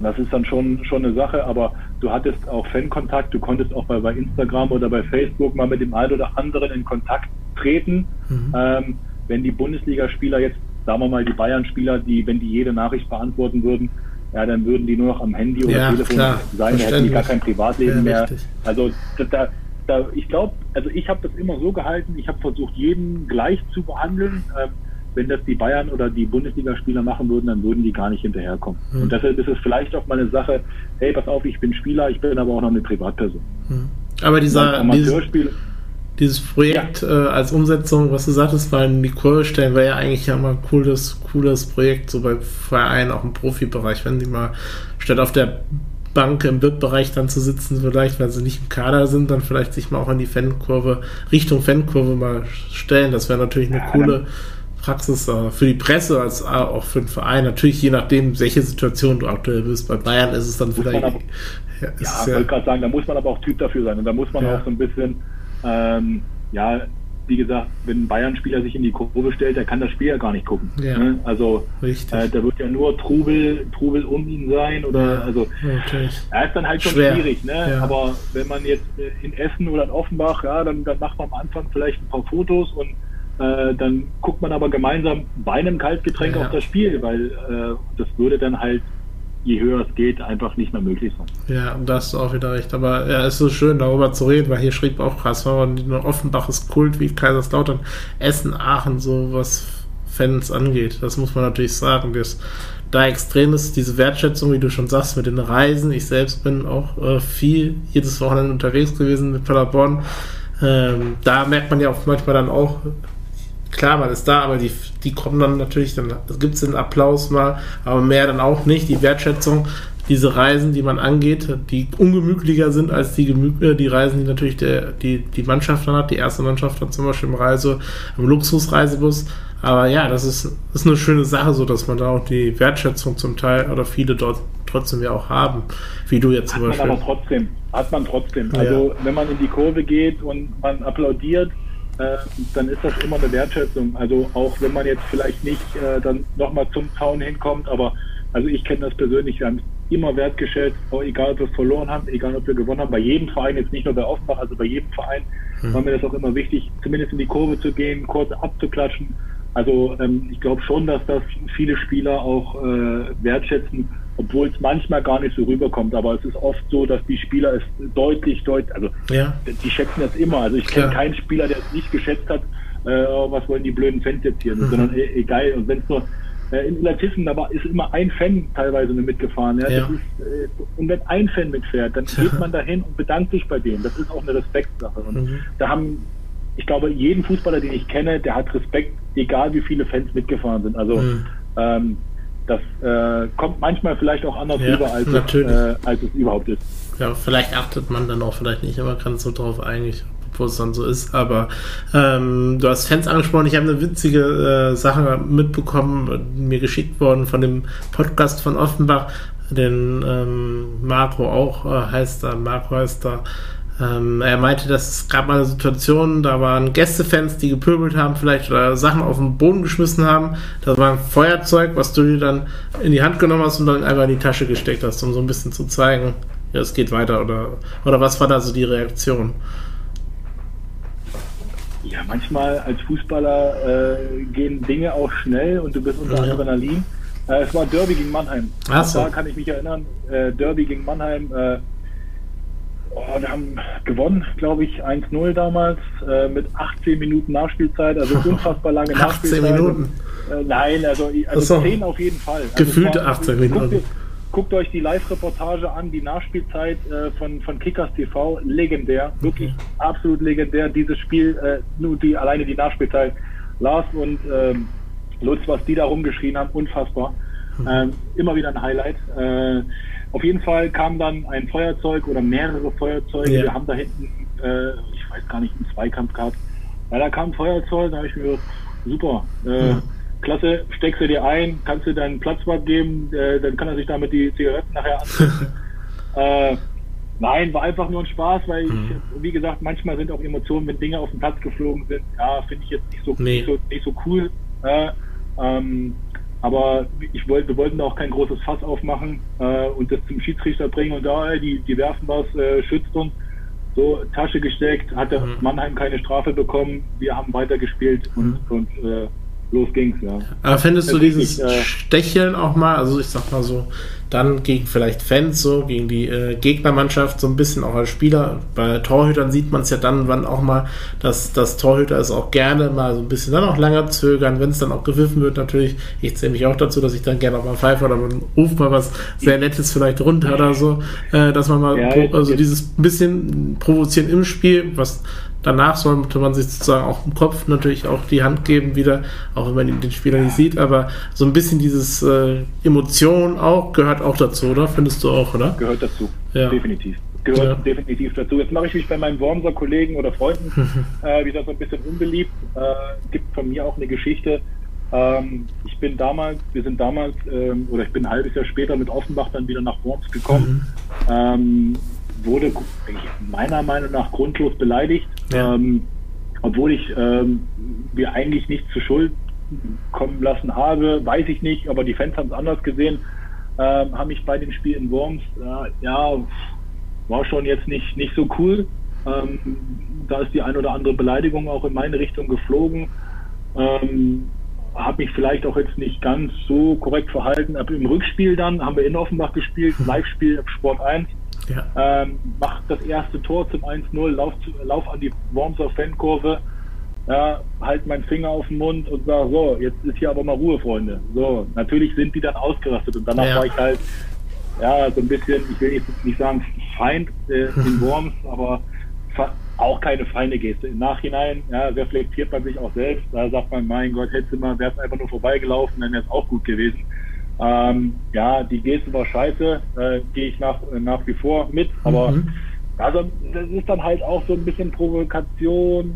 das ist dann schon, schon eine Sache, aber du hattest auch Fankontakt, du konntest auch bei, bei Instagram oder bei Facebook mal mit dem einen oder anderen in Kontakt treten. Mhm. Ähm, wenn die Bundesligaspieler jetzt, sagen wir mal, die Bayern-Spieler, die, wenn die jede Nachricht beantworten würden, ja, dann würden die nur noch am Handy oder ja, Telefon klar, sein, da hätten die gar kein Privatleben ja, mehr. Richtig. Also da, da, ich glaube, also ich habe das immer so gehalten, ich habe versucht, jeden gleich zu behandeln. Ähm, wenn das die Bayern oder die Bundesligaspieler machen würden, dann würden die gar nicht hinterherkommen. Hm. Und deshalb ist es vielleicht auch mal eine Sache, hey, pass auf, ich bin Spieler, ich bin aber auch noch eine Privatperson. Hm. Aber dieser Amateurspiel. Dieses Projekt ja. äh, als Umsetzung, was du sagtest, war in die Kurve stellen, wäre ja eigentlich ja mal ein cooles, cooles Projekt, so bei Vereinen, auch im Profibereich, wenn die mal statt auf der Bank im BIP-Bereich dann zu sitzen, vielleicht, wenn sie nicht im Kader sind, dann vielleicht sich mal auch in die Fankurve, Richtung Fankurve mal stellen. Das wäre natürlich eine ja, coole, Praxis äh, für die Presse als äh, auch für den Verein. Natürlich je nachdem, welche Situation du aktuell bist. Bei Bayern ist es dann muss vielleicht. Aber, ja, ja ich wollte gerade sagen, da muss man aber auch Typ dafür sein. Und da muss man ja. auch so ein bisschen, ähm, ja, wie gesagt, wenn ein Bayern-Spieler sich in die Kurve stellt, der kann das Spiel ja gar nicht gucken. Ja. Ne? Also äh, da wird ja nur Trubel, Trubel um ihn sein oder ja, also natürlich. er ist dann halt schon Schwer. schwierig, ne? Ja. Aber wenn man jetzt in Essen oder in Offenbach, ja, dann, dann macht man am Anfang vielleicht ein paar Fotos und äh, dann guckt man aber gemeinsam bei einem Kaltgetränk ja. auf das Spiel, weil äh, das würde dann halt, je höher es geht, einfach nicht mehr möglich sein. Ja, und da hast du auch wieder recht. Aber ja, es ist so schön, darüber zu reden, weil hier schrieb auch krass, Offenbach ist Kult wie Kaiserslautern, Essen, Aachen, so was Fans angeht. Das muss man natürlich sagen. Das, da extrem ist diese Wertschätzung, wie du schon sagst, mit den Reisen. Ich selbst bin auch äh, viel jedes Wochenende unterwegs gewesen mit Paderborn. Ähm, da merkt man ja auch manchmal dann auch, klar, man ist da, aber die, die kommen dann natürlich, dann gibt es den Applaus mal, aber mehr dann auch nicht, die Wertschätzung, diese Reisen, die man angeht, die ungemütlicher sind als die, äh, die Reisen, die natürlich der, die, die Mannschaft dann hat. Die erste Mannschaft hat zum Beispiel im Reise, im Luxusreisebus. Aber ja, das ist, ist eine schöne Sache, so dass man da auch die Wertschätzung zum Teil oder viele dort trotzdem ja auch haben, wie du jetzt hat zum Beispiel. Man aber trotzdem, hat man trotzdem. Ja. Also wenn man in die Kurve geht und man applaudiert, äh, dann ist das immer eine Wertschätzung. Also auch wenn man jetzt vielleicht nicht äh, dann nochmal zum Zaun hinkommt, aber also ich kenne das persönlich, wir haben immer wertgeschätzt, auch egal ob wir verloren haben, egal ob wir gewonnen haben, bei jedem Verein, jetzt nicht nur bei Offenbach, also bei jedem Verein mhm. war mir das auch immer wichtig, zumindest in die Kurve zu gehen, kurz abzuklatschen. Also ähm, ich glaube schon, dass das viele Spieler auch äh, wertschätzen, obwohl es manchmal gar nicht so rüberkommt. Aber es ist oft so, dass die Spieler es deutlich, deutlich, also ja. die schätzen das immer. Also ich kenne keinen Spieler, der es nicht geschätzt hat, äh, oh, was wollen die blöden Fans jetzt hier, mhm. sondern e egal. Und wenn es nur äh, in Illertissen, da war, ist immer ein Fan teilweise mitgefahren. Ja? ja. Ist, äh, und wenn ein Fan mitfährt, dann geht man dahin und bedankt sich bei dem. Das ist auch eine Respektsache. Und mhm. da haben, ich glaube, jeden Fußballer, den ich kenne, der hat Respekt, egal wie viele Fans mitgefahren sind. Also mhm. ähm, das äh, kommt manchmal vielleicht auch anders ja, rüber, als, es, äh, als es überhaupt ist. Ja, vielleicht achtet man dann auch vielleicht nicht immer ganz so drauf eigentlich wo es dann so ist. Aber ähm, du hast Fans angesprochen. Ich habe eine witzige äh, Sache mitbekommen, mir geschickt worden von dem Podcast von Offenbach. Den ähm, Marco auch äh, heißt da, Marco heißt da. Ähm, er meinte, dass es gab mal eine Situation, da waren Gästefans, die gepöbelt haben, vielleicht oder Sachen auf den Boden geschmissen haben. Das war ein Feuerzeug, was du dir dann in die Hand genommen hast und dann einfach in die Tasche gesteckt hast, um so ein bisschen zu zeigen, ja, es geht weiter oder, oder was war da so die Reaktion? Ja, manchmal als Fußballer äh, gehen Dinge auch schnell und du bist unter ja. Adrenalin. Äh, es war Derby gegen Mannheim. Ach so. Da kann ich mich erinnern. Äh, Derby gegen Mannheim. Äh, oh, wir haben gewonnen, glaube ich, 1-0 damals äh, mit 18 Minuten Nachspielzeit. Also [LAUGHS] unfassbar lange 18 Nachspielzeit. 18 Minuten? Äh, nein, also, also 10 auf jeden Fall. Also Gefühlte 18 Minuten. Guckt euch die Live-Reportage an, die Nachspielzeit äh, von, von Kickers TV, legendär, wirklich okay. absolut legendär. Dieses Spiel, äh, nur die alleine die Nachspielzeit. Lars und ähm, Lutz, was die da rumgeschrien haben, unfassbar. Mhm. Ähm, immer wieder ein Highlight. Auf jeden Fall kam dann ein Feuerzeug oder mehrere Feuerzeuge. Ja. Wir haben da hinten, äh, ich weiß gar nicht, einen Zweikampf gehabt. Ja, da kam ein Feuerzeug, da habe ich mir gedacht, super. Äh, mhm klasse, steckst du dir ein, kannst du deinen Platzwart geben, äh, dann kann er sich damit die Zigaretten nachher anzünden. [LAUGHS] äh, nein, war einfach nur ein Spaß, weil ich, mhm. wie gesagt, manchmal sind auch Emotionen, wenn Dinge auf den Platz geflogen sind, ja, finde ich jetzt nicht so, nee. nicht so, nicht so cool. Äh, ähm, aber ich wollte, wir wollten da auch kein großes Fass aufmachen äh, und das zum Schiedsrichter bringen und da, die, die werfen was, äh, schützt uns. So, Tasche gesteckt, hatte mhm. Mannheim keine Strafe bekommen, wir haben weitergespielt und, mhm. und äh, los ging's, ja. Aber findest du dieses nicht, äh, Stecheln auch mal, also ich sag mal so, dann gegen vielleicht Fans so, gegen die äh, Gegnermannschaft so ein bisschen auch als Spieler. Bei Torhütern sieht man es ja dann wann auch mal, dass das Torhüter es auch gerne mal so ein bisschen dann auch länger zögern, wenn es dann auch gewiffen wird natürlich. Ich zähle mich auch dazu, dass ich dann gerne auch mal pfeife oder man ruft mal was sehr Nettes vielleicht runter oder so, äh, dass man mal, ja, also dieses bisschen provozieren im Spiel, was danach sollte man sich sozusagen auch im Kopf natürlich auch die Hand geben wieder, auch wenn man den Spieler nicht sieht, aber so ein bisschen dieses äh, Emotion auch gehört auch dazu, oder? Findest du auch, oder? Gehört dazu, ja. definitiv. Gehört ja. definitiv dazu. Jetzt mache ich mich bei meinen Wormser Kollegen oder Freunden [LAUGHS] äh, wieder so ein bisschen unbeliebt. Äh, gibt von mir auch eine Geschichte. Ähm, ich bin damals, wir sind damals, ähm, oder ich bin ein halbes Jahr später mit Offenbach dann wieder nach Worms gekommen. Mhm. Ähm, wurde meiner Meinung nach grundlos beleidigt, ja. ähm, obwohl ich ähm, mir eigentlich nicht zur Schuld kommen lassen habe, weiß ich nicht, aber die Fans haben es anders gesehen, ähm, haben mich bei dem Spiel in Worms, äh, ja, war schon jetzt nicht, nicht so cool. Ähm, da ist die ein oder andere Beleidigung auch in meine Richtung geflogen. Ähm, habe mich vielleicht auch jetzt nicht ganz so korrekt verhalten. Aber im Rückspiel dann haben wir in Offenbach gespielt, [LAUGHS] Live-Spiel Sport 1 ja. Ähm, macht das erste Tor zum 1-0, lauf, lauf an die Wormser Fankurve, ja, halt meinen Finger auf den Mund und sag so, jetzt ist hier aber mal Ruhe, Freunde. So, natürlich sind die dann ausgerastet und danach ja. war ich halt, ja, so ein bisschen, ich will jetzt nicht sagen Feind äh, in [LAUGHS] Worms, aber auch keine feine Geste. Im Nachhinein ja, reflektiert man sich auch selbst. Da sagt man, mein Gott, hätte mal, wäre es einfach nur vorbeigelaufen, dann wäre es auch gut gewesen. Ähm, ja, die Geste war scheiße, äh, gehe ich nach, nach wie vor mit, aber mhm. also das ist dann halt auch so ein bisschen Provokation,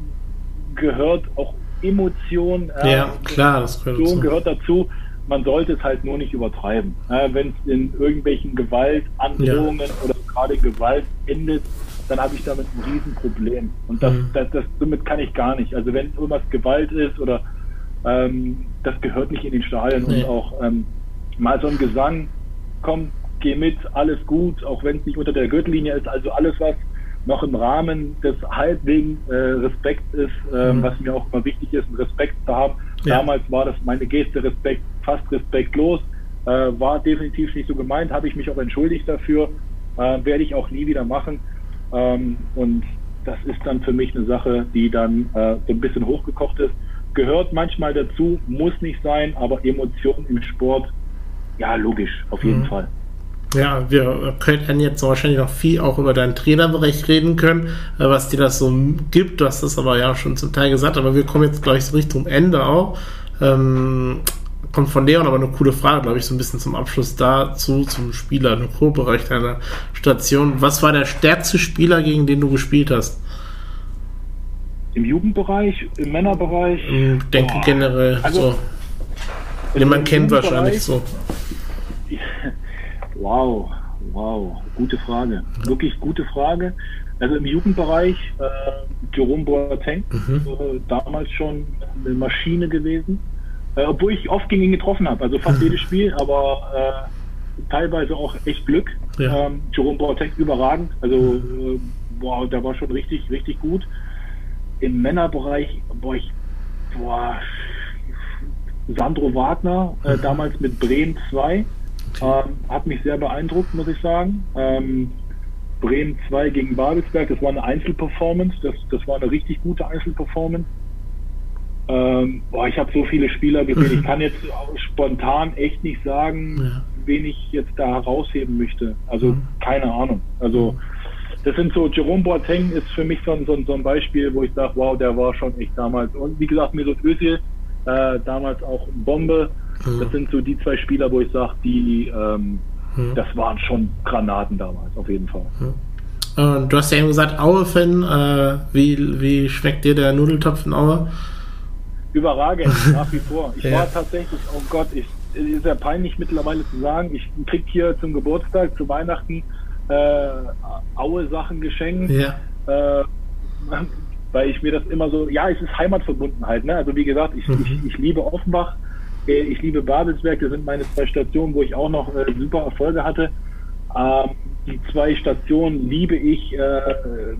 gehört auch Emotion. Ja, ja klar, das gehört dazu. gehört dazu. Man sollte es halt nur nicht übertreiben. Äh, Wenn es in irgendwelchen Gewaltandrohungen ja. oder gerade Gewalt endet, dann habe ich damit ein Riesenproblem. Und das, mhm. das, das, damit kann ich gar nicht. Also wenn irgendwas Gewalt ist oder ähm, das gehört nicht in den Stadien nee. und auch ähm, mal so ein Gesang, komm, geh mit, alles gut, auch wenn es nicht unter der Gürtellinie ist, also alles, was noch im Rahmen des halbwegen äh, Respekt ist, äh, mhm. was mir auch immer wichtig ist, einen Respekt zu haben. Ja. Damals war das meine Geste Respekt, fast respektlos, äh, war definitiv nicht so gemeint, habe ich mich auch entschuldigt dafür, äh, werde ich auch nie wieder machen. Ähm, und das ist dann für mich eine Sache, die dann äh, so ein bisschen hochgekocht ist. Gehört manchmal dazu, muss nicht sein, aber Emotionen im Sport, ja, logisch, auf jeden mhm. Fall. Ja, wir könnten jetzt wahrscheinlich noch viel auch über deinen Trainerbereich reden können, äh, was dir das so gibt. Du hast das aber ja schon zum Teil gesagt, aber wir kommen jetzt gleich so Richtung Ende auch. Ähm, kommt von Leon aber eine coole Frage, glaube ich, so ein bisschen zum Abschluss dazu, zum Spieler, im Pro-Bereich deiner Station. Was war der stärkste Spieler, gegen den du gespielt hast? Im Jugendbereich, im Männerbereich? Ich denke Boah. generell also, so. Den man kennt wahrscheinlich so. [LAUGHS] Wow, wow, gute Frage. Wirklich gute Frage. Also im Jugendbereich, äh, Jerome Boateng, mhm. äh, damals schon eine Maschine gewesen. Äh, obwohl ich oft gegen ihn getroffen habe, also fast mhm. jedes Spiel, aber äh, teilweise auch echt Glück. Ja. Ähm, Jerome Boateng überragend, also mhm. äh, boah, der war schon richtig, richtig gut. Im Männerbereich, boah, ich, boah, Sandro Wagner, äh, mhm. damals mit Bremen 2, ähm, hat mich sehr beeindruckt, muss ich sagen. Ähm, Bremen 2 gegen Babelsberg, das war eine Einzelperformance, das, das war eine richtig gute Einzelperformance. Ähm, boah, ich habe so viele Spieler gesehen. Ich [LAUGHS] kann jetzt spontan echt nicht sagen, ja. wen ich jetzt da herausheben möchte. Also mhm. keine Ahnung. Also das sind so, Jerome Boateng ist für mich so ein, so ein, so ein Beispiel, wo ich sage, wow, der war schon echt damals. Und wie gesagt, Mesut Özil, äh, damals auch Bombe. Mhm. Das sind so die zwei Spieler, wo ich sage, die, ähm, mhm. das waren schon Granaten damals, auf jeden Fall. Mhm. Und du hast ja eben gesagt, Aue-Fan, äh, wie, wie schmeckt dir der Nudeltopf in Aue? überragend, [LAUGHS] nach wie vor. Ich ja. war tatsächlich, oh Gott, ich, ist ja peinlich mittlerweile zu sagen, ich krieg hier zum Geburtstag, zu Weihnachten äh, Aue-Sachen geschenkt. Ja. Äh, weil ich mir das immer so, ja, es ist Heimatverbundenheit. Ne? Also wie gesagt, ich, mhm. ich, ich liebe Offenbach, ich liebe Babelsberg, das sind meine zwei Stationen, wo ich auch noch äh, super Erfolge hatte. Ähm, die zwei Stationen liebe ich, äh,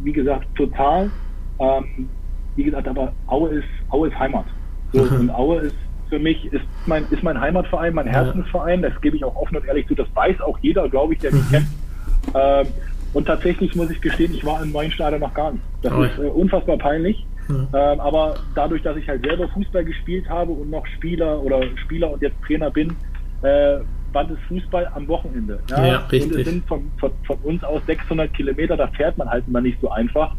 wie gesagt, total. Ähm, wie gesagt, aber Aue ist, Aue ist Heimat. So, und Aue ist für mich ist mein, ist mein Heimatverein, mein Herzensverein. Das gebe ich auch offen und ehrlich zu. Das weiß auch jeder, glaube ich, der mich kennt. Ähm, und tatsächlich muss ich gestehen, ich war im neuen Stadion noch gar nicht. Das oh. ist äh, unfassbar peinlich. Mhm. Ähm, aber dadurch, dass ich halt selber Fußball gespielt habe und noch Spieler oder Spieler und jetzt Trainer bin, äh, war das Fußball am Wochenende. Ja, ja richtig. Und es sind von, von, von, uns aus 600 Kilometer, da fährt man halt immer nicht so einfach.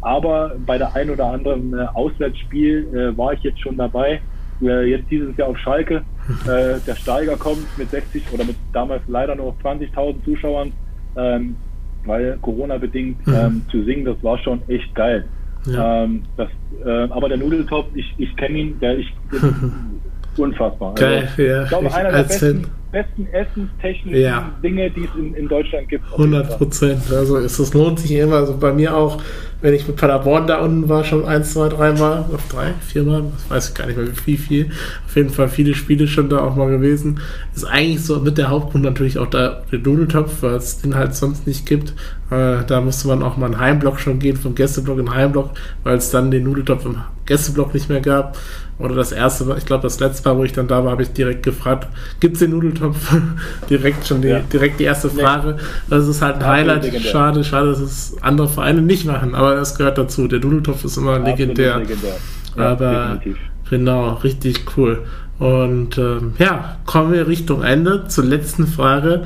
Aber bei der ein oder anderen äh, Auswärtsspiel äh, war ich jetzt schon dabei. Äh, jetzt dieses Jahr auf Schalke. [LAUGHS] Äh, der Steiger kommt mit 60 oder mit damals leider nur 20.000 Zuschauern, ähm, weil Corona bedingt mhm. ähm, zu singen, das war schon echt geil. Ja. Ähm, das, äh, aber der Nudeltopf, ich, ich kenne ihn, der ich [LAUGHS] unfassbar. Geil, also, ja. Ich glaube, einer der besten, besten essenstechnischen ja. Dinge, die es in, in Deutschland gibt. 100 Prozent. Also ist, das lohnt sich immer. Also bei mir auch, wenn ich mit Paderborn da unten war, schon ein, zwei, dreimal, noch drei, viermal, das weiß ich gar nicht mehr, wie viel. Auf jeden Fall viele Spiele schon da auch mal gewesen. Ist eigentlich so mit der Hauptgrund natürlich auch da der Nudeltopf, weil es den halt sonst nicht gibt. Äh, da musste man auch mal einen Heimblock schon gehen, vom Gästeblock in Heimblock, weil es dann den Nudeltopf im Gästeblock nicht mehr gab. Oder das erste, ich glaube, das letzte Mal, wo ich dann da war, habe ich direkt gefragt, gibt es den Nudeltopf? [LAUGHS] direkt schon die, ja. direkt die erste Frage. Das ist halt ein Highlight. Schade, schade, dass es andere Vereine nicht machen, aber das gehört dazu. Der Nudeltopf ist immer legendär. legendär. Ja, aber definitiv. genau, richtig cool. Und ähm, ja, kommen wir Richtung Ende zur letzten Frage.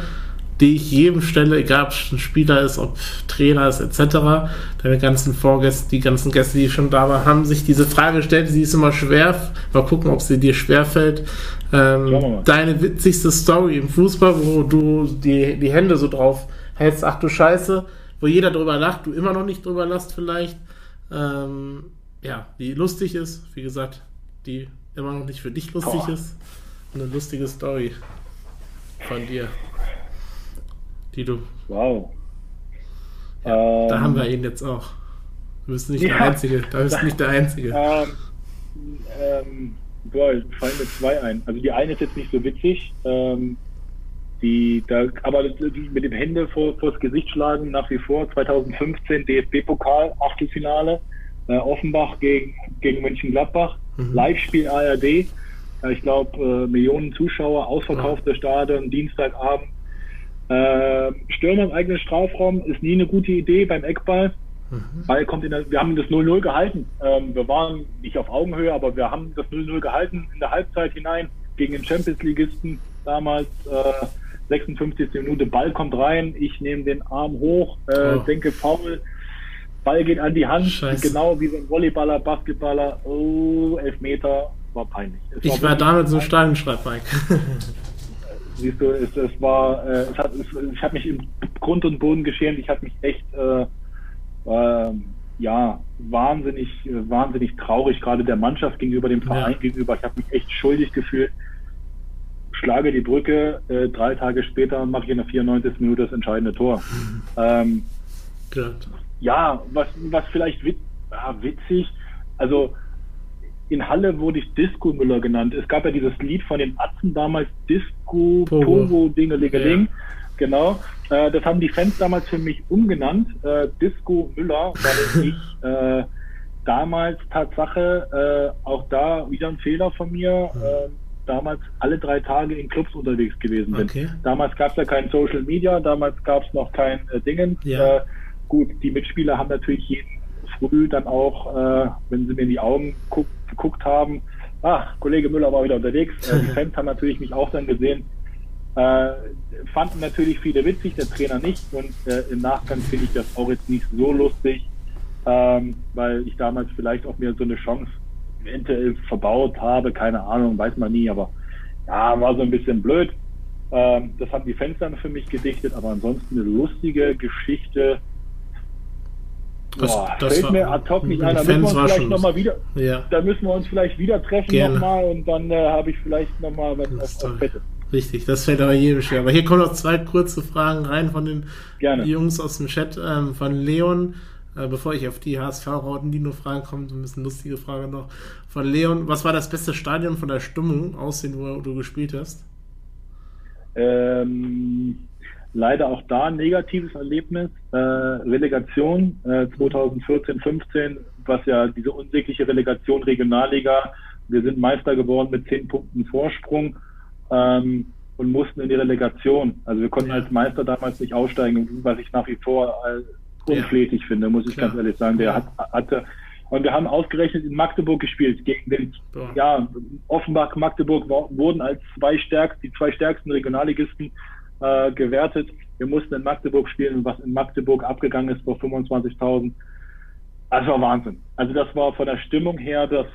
Die ich jedem stelle, egal ob es ein Spieler ist, ob Trainer ist, etc. Deine ganzen Vorgäste, die ganzen Gäste, die schon da waren, haben sich diese Frage gestellt. Sie ist immer schwer. Mal gucken, ob sie dir schwer fällt. Ähm, deine witzigste Story im Fußball, wo du die, die Hände so drauf hältst, ach du Scheiße, wo jeder drüber lacht, du immer noch nicht drüber lachst vielleicht. Ähm, ja, die lustig ist, wie gesagt, die immer noch nicht für dich lustig Boah. ist. Eine lustige Story von dir die du. Wow. Ja, ähm, da haben wir ihn jetzt auch. Du bist nicht ja, der Einzige. Da bist da, nicht der Einzige. Ähm, ähm, boah, fallen mir zwei ein. Also die eine ist jetzt nicht so witzig. Ähm, die, da, aber mit dem Hände vor, vors Gesicht schlagen nach wie vor. 2015 DFB-Pokal, Achtelfinale. Äh, Offenbach gegen, gegen Mönchengladbach. Mhm. Live-Spiel ARD. Äh, ich glaube, äh, Millionen Zuschauer, ausverkaufte ja. Stadion, Dienstagabend. Äh, Stürmer im eigenen Strafraum ist nie eine gute Idee beim Eckball. Mhm. Ball kommt in der, wir haben das 0-0 gehalten. Ähm, wir waren nicht auf Augenhöhe, aber wir haben das 0-0 gehalten in der Halbzeit hinein gegen den Champions-Ligisten damals. Äh, 56. Minute, Ball kommt rein, ich nehme den Arm hoch, äh, oh. denke faul, Ball geht an die Hand, Scheiße. genau wie so ein Volleyballer, Basketballer, oh, Elfmeter, war peinlich. Es ich war, war damals so Steinschreib, Mike. [LAUGHS] Siehst du, es, es war, äh, es hat, es, ich habe mich im Grund und Boden geschämt. Ich habe mich echt, äh, äh, ja, wahnsinnig, wahnsinnig traurig, gerade der Mannschaft gegenüber, dem Verein ja. gegenüber. Ich habe mich echt schuldig gefühlt. Schlage die Brücke, äh, drei Tage später mache ich in der 94. Minute das entscheidende Tor. ähm, ja, was, was vielleicht wit ja, witzig, also in Halle wurde ich Disco Müller genannt. Es gab ja dieses Lied von den Atzen damals, Disco, Togo, Dingelingeling. Ja. Genau. Äh, das haben die Fans damals für mich umgenannt. Äh, Disco Müller, weil [LAUGHS] ich äh, damals Tatsache, äh, auch da wieder ein Fehler von mir, äh, damals alle drei Tage in Clubs unterwegs gewesen bin. Okay. Damals gab es ja kein Social Media, damals gab es noch kein äh, Dingen. Ja. Gut, die Mitspieler haben natürlich jeden früh dann auch, wenn sie mir in die Augen guck, geguckt haben, ach, Kollege Müller war wieder unterwegs. Äh, die [LAUGHS] Fans haben natürlich mich auch dann gesehen. Äh, fanden natürlich viele witzig, der Trainer nicht. Und äh, im Nachgang finde ich das auch jetzt nicht so lustig, ähm, weil ich damals vielleicht auch mir so eine Chance eventuell verbaut habe. Keine Ahnung, weiß man nie, aber ja, war so ein bisschen blöd. Ähm, das haben die Fans dann für mich gedichtet, aber ansonsten eine lustige Geschichte das, Boah, das fällt mir ad hoc nicht ein. Da müssen wir uns vielleicht noch mal wieder, ja. da müssen wir uns vielleicht wieder treffen nochmal und dann äh, habe ich vielleicht nochmal was auf, auf Fette. Richtig, das fällt aber jedem schwer. Aber hier kommen noch zwei kurze Fragen rein von den Gerne. Jungs aus dem Chat. Ähm, von Leon, äh, bevor ich auf die HSV-Rauten, die nur Fragen kommen, so ein bisschen lustige Frage noch. Von Leon, was war das beste Stadion von der Stimmung aussehen, wo du gespielt hast? Ähm, leider auch da ein negatives Erlebnis. Äh, Relegation äh, 2014, 15, was ja diese unsägliche Relegation Regionalliga. Wir sind Meister geworden mit zehn Punkten Vorsprung ähm, und mussten in die Relegation. Also wir konnten ja. als Meister damals nicht aussteigen, was ich nach wie vor äh, unflätig ja. finde, muss ich Klar. ganz ehrlich sagen. Der hat, hatte und wir haben ausgerechnet in Magdeburg gespielt gegen den, ja, Offenbach, Magdeburg wurden als zwei stärksten, die zwei stärksten Regionalligisten äh, gewertet. Wir mussten in Magdeburg spielen, was in Magdeburg abgegangen ist vor 25.000. Das war Wahnsinn. Also das war von der Stimmung her das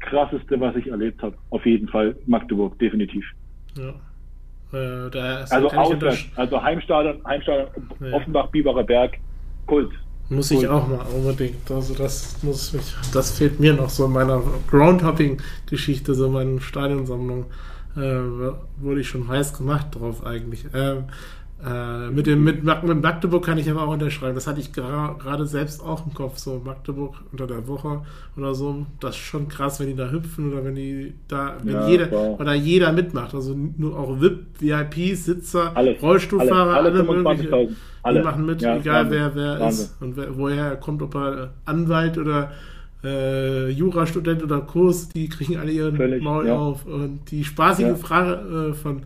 krasseste, was ich erlebt habe. Auf jeden Fall Magdeburg, definitiv. Ja. Äh, also auswärts, also Heimstadion, Heimstadion ja. Offenbach, Biberer Berg, Kult. Muss ich auch mal unbedingt. Also das muss mich, das fehlt mir noch so in meiner Groundhopping-Geschichte, so meine Stadionsammlung äh, wurde ich schon heiß gemacht drauf eigentlich. Ähm, äh, mit, dem, mit, mit Magdeburg kann ich aber auch unterschreiben. Das hatte ich gerade selbst auch im Kopf. So Magdeburg unter der Woche oder so. Das ist schon krass, wenn die da hüpfen oder wenn die da, wenn ja, jeder wow. oder jeder mitmacht. Also nur auch VIP, VIPs, Sitzer, alles, Rollstuhlfahrer, alle, alle, alle mögliche. Alle. Die machen mit, ja, egal Wahnsinn. wer wer Wahnsinn. ist und wer, woher er kommt, ob er Anwalt oder äh, Jurastudent oder Kurs, die kriegen alle ihren Völlig, Maul ja. auf. Und die spaßige ja. Frage äh, von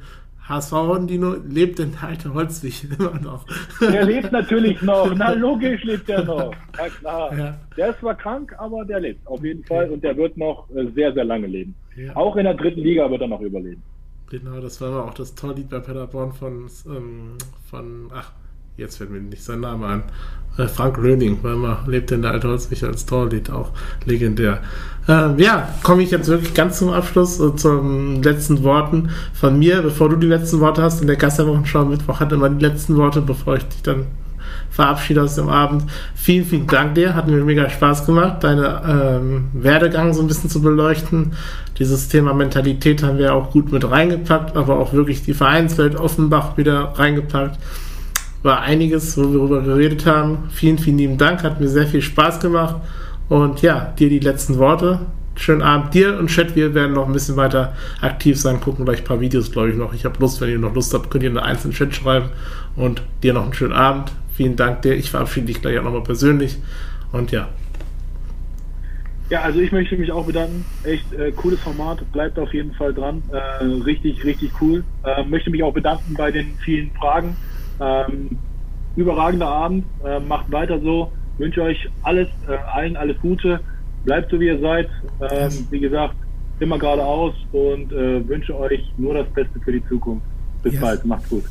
HSV Dino, lebt denn der alte Holzwig [LAUGHS] immer noch? Der lebt natürlich noch. Na, [LAUGHS] logisch lebt der noch. Na klar. Ja. Der ist zwar krank, aber der lebt auf jeden Fall und der wird noch äh, sehr, sehr lange leben. Ja. Auch in der dritten Liga wird er noch überleben. Genau, das war auch das Torlied bei Paderborn von, ähm, von ach, jetzt fällt mir nicht sein Name an, äh, Frank Röning, weil man lebt in der Altholzwig als Torlied, auch legendär. Ähm, ja, komme ich jetzt wirklich ganz zum Abschluss, äh, zum letzten Worten von mir, bevor du die letzten Worte hast. In der Gastwochenschau Mittwoch hat immer die letzten Worte, bevor ich dich dann verabschiede aus dem Abend. Vielen, vielen Dank dir. Hat mir mega Spaß gemacht, deine ähm, Werdegang so ein bisschen zu beleuchten. Dieses Thema Mentalität haben wir auch gut mit reingepackt, aber auch wirklich die Vereinswelt Offenbach wieder reingepackt. War einiges, wo wir darüber geredet haben. Vielen, vielen lieben Dank. Hat mir sehr viel Spaß gemacht. Und ja, dir die letzten Worte. Schönen Abend dir und Chat. Wir werden noch ein bisschen weiter aktiv sein, gucken gleich ein paar Videos, glaube ich, noch. Ich habe Lust, wenn ihr noch Lust habt, könnt ihr einen einzelnen Chat schreiben. Und dir noch einen schönen Abend. Vielen Dank dir. Ich verabschiede dich gleich auch nochmal persönlich. Und ja. Ja, also ich möchte mich auch bedanken. Echt äh, cooles Format. Bleibt auf jeden Fall dran. Äh, richtig, richtig cool. Äh, möchte mich auch bedanken bei den vielen Fragen. Ähm, überragender Abend. Äh, macht weiter so. Wünsche euch alles, äh, allen alles Gute. Bleibt so wie ihr seid. Ähm, wie gesagt, immer geradeaus und äh, wünsche euch nur das Beste für die Zukunft. Bis yes. bald. Macht's gut.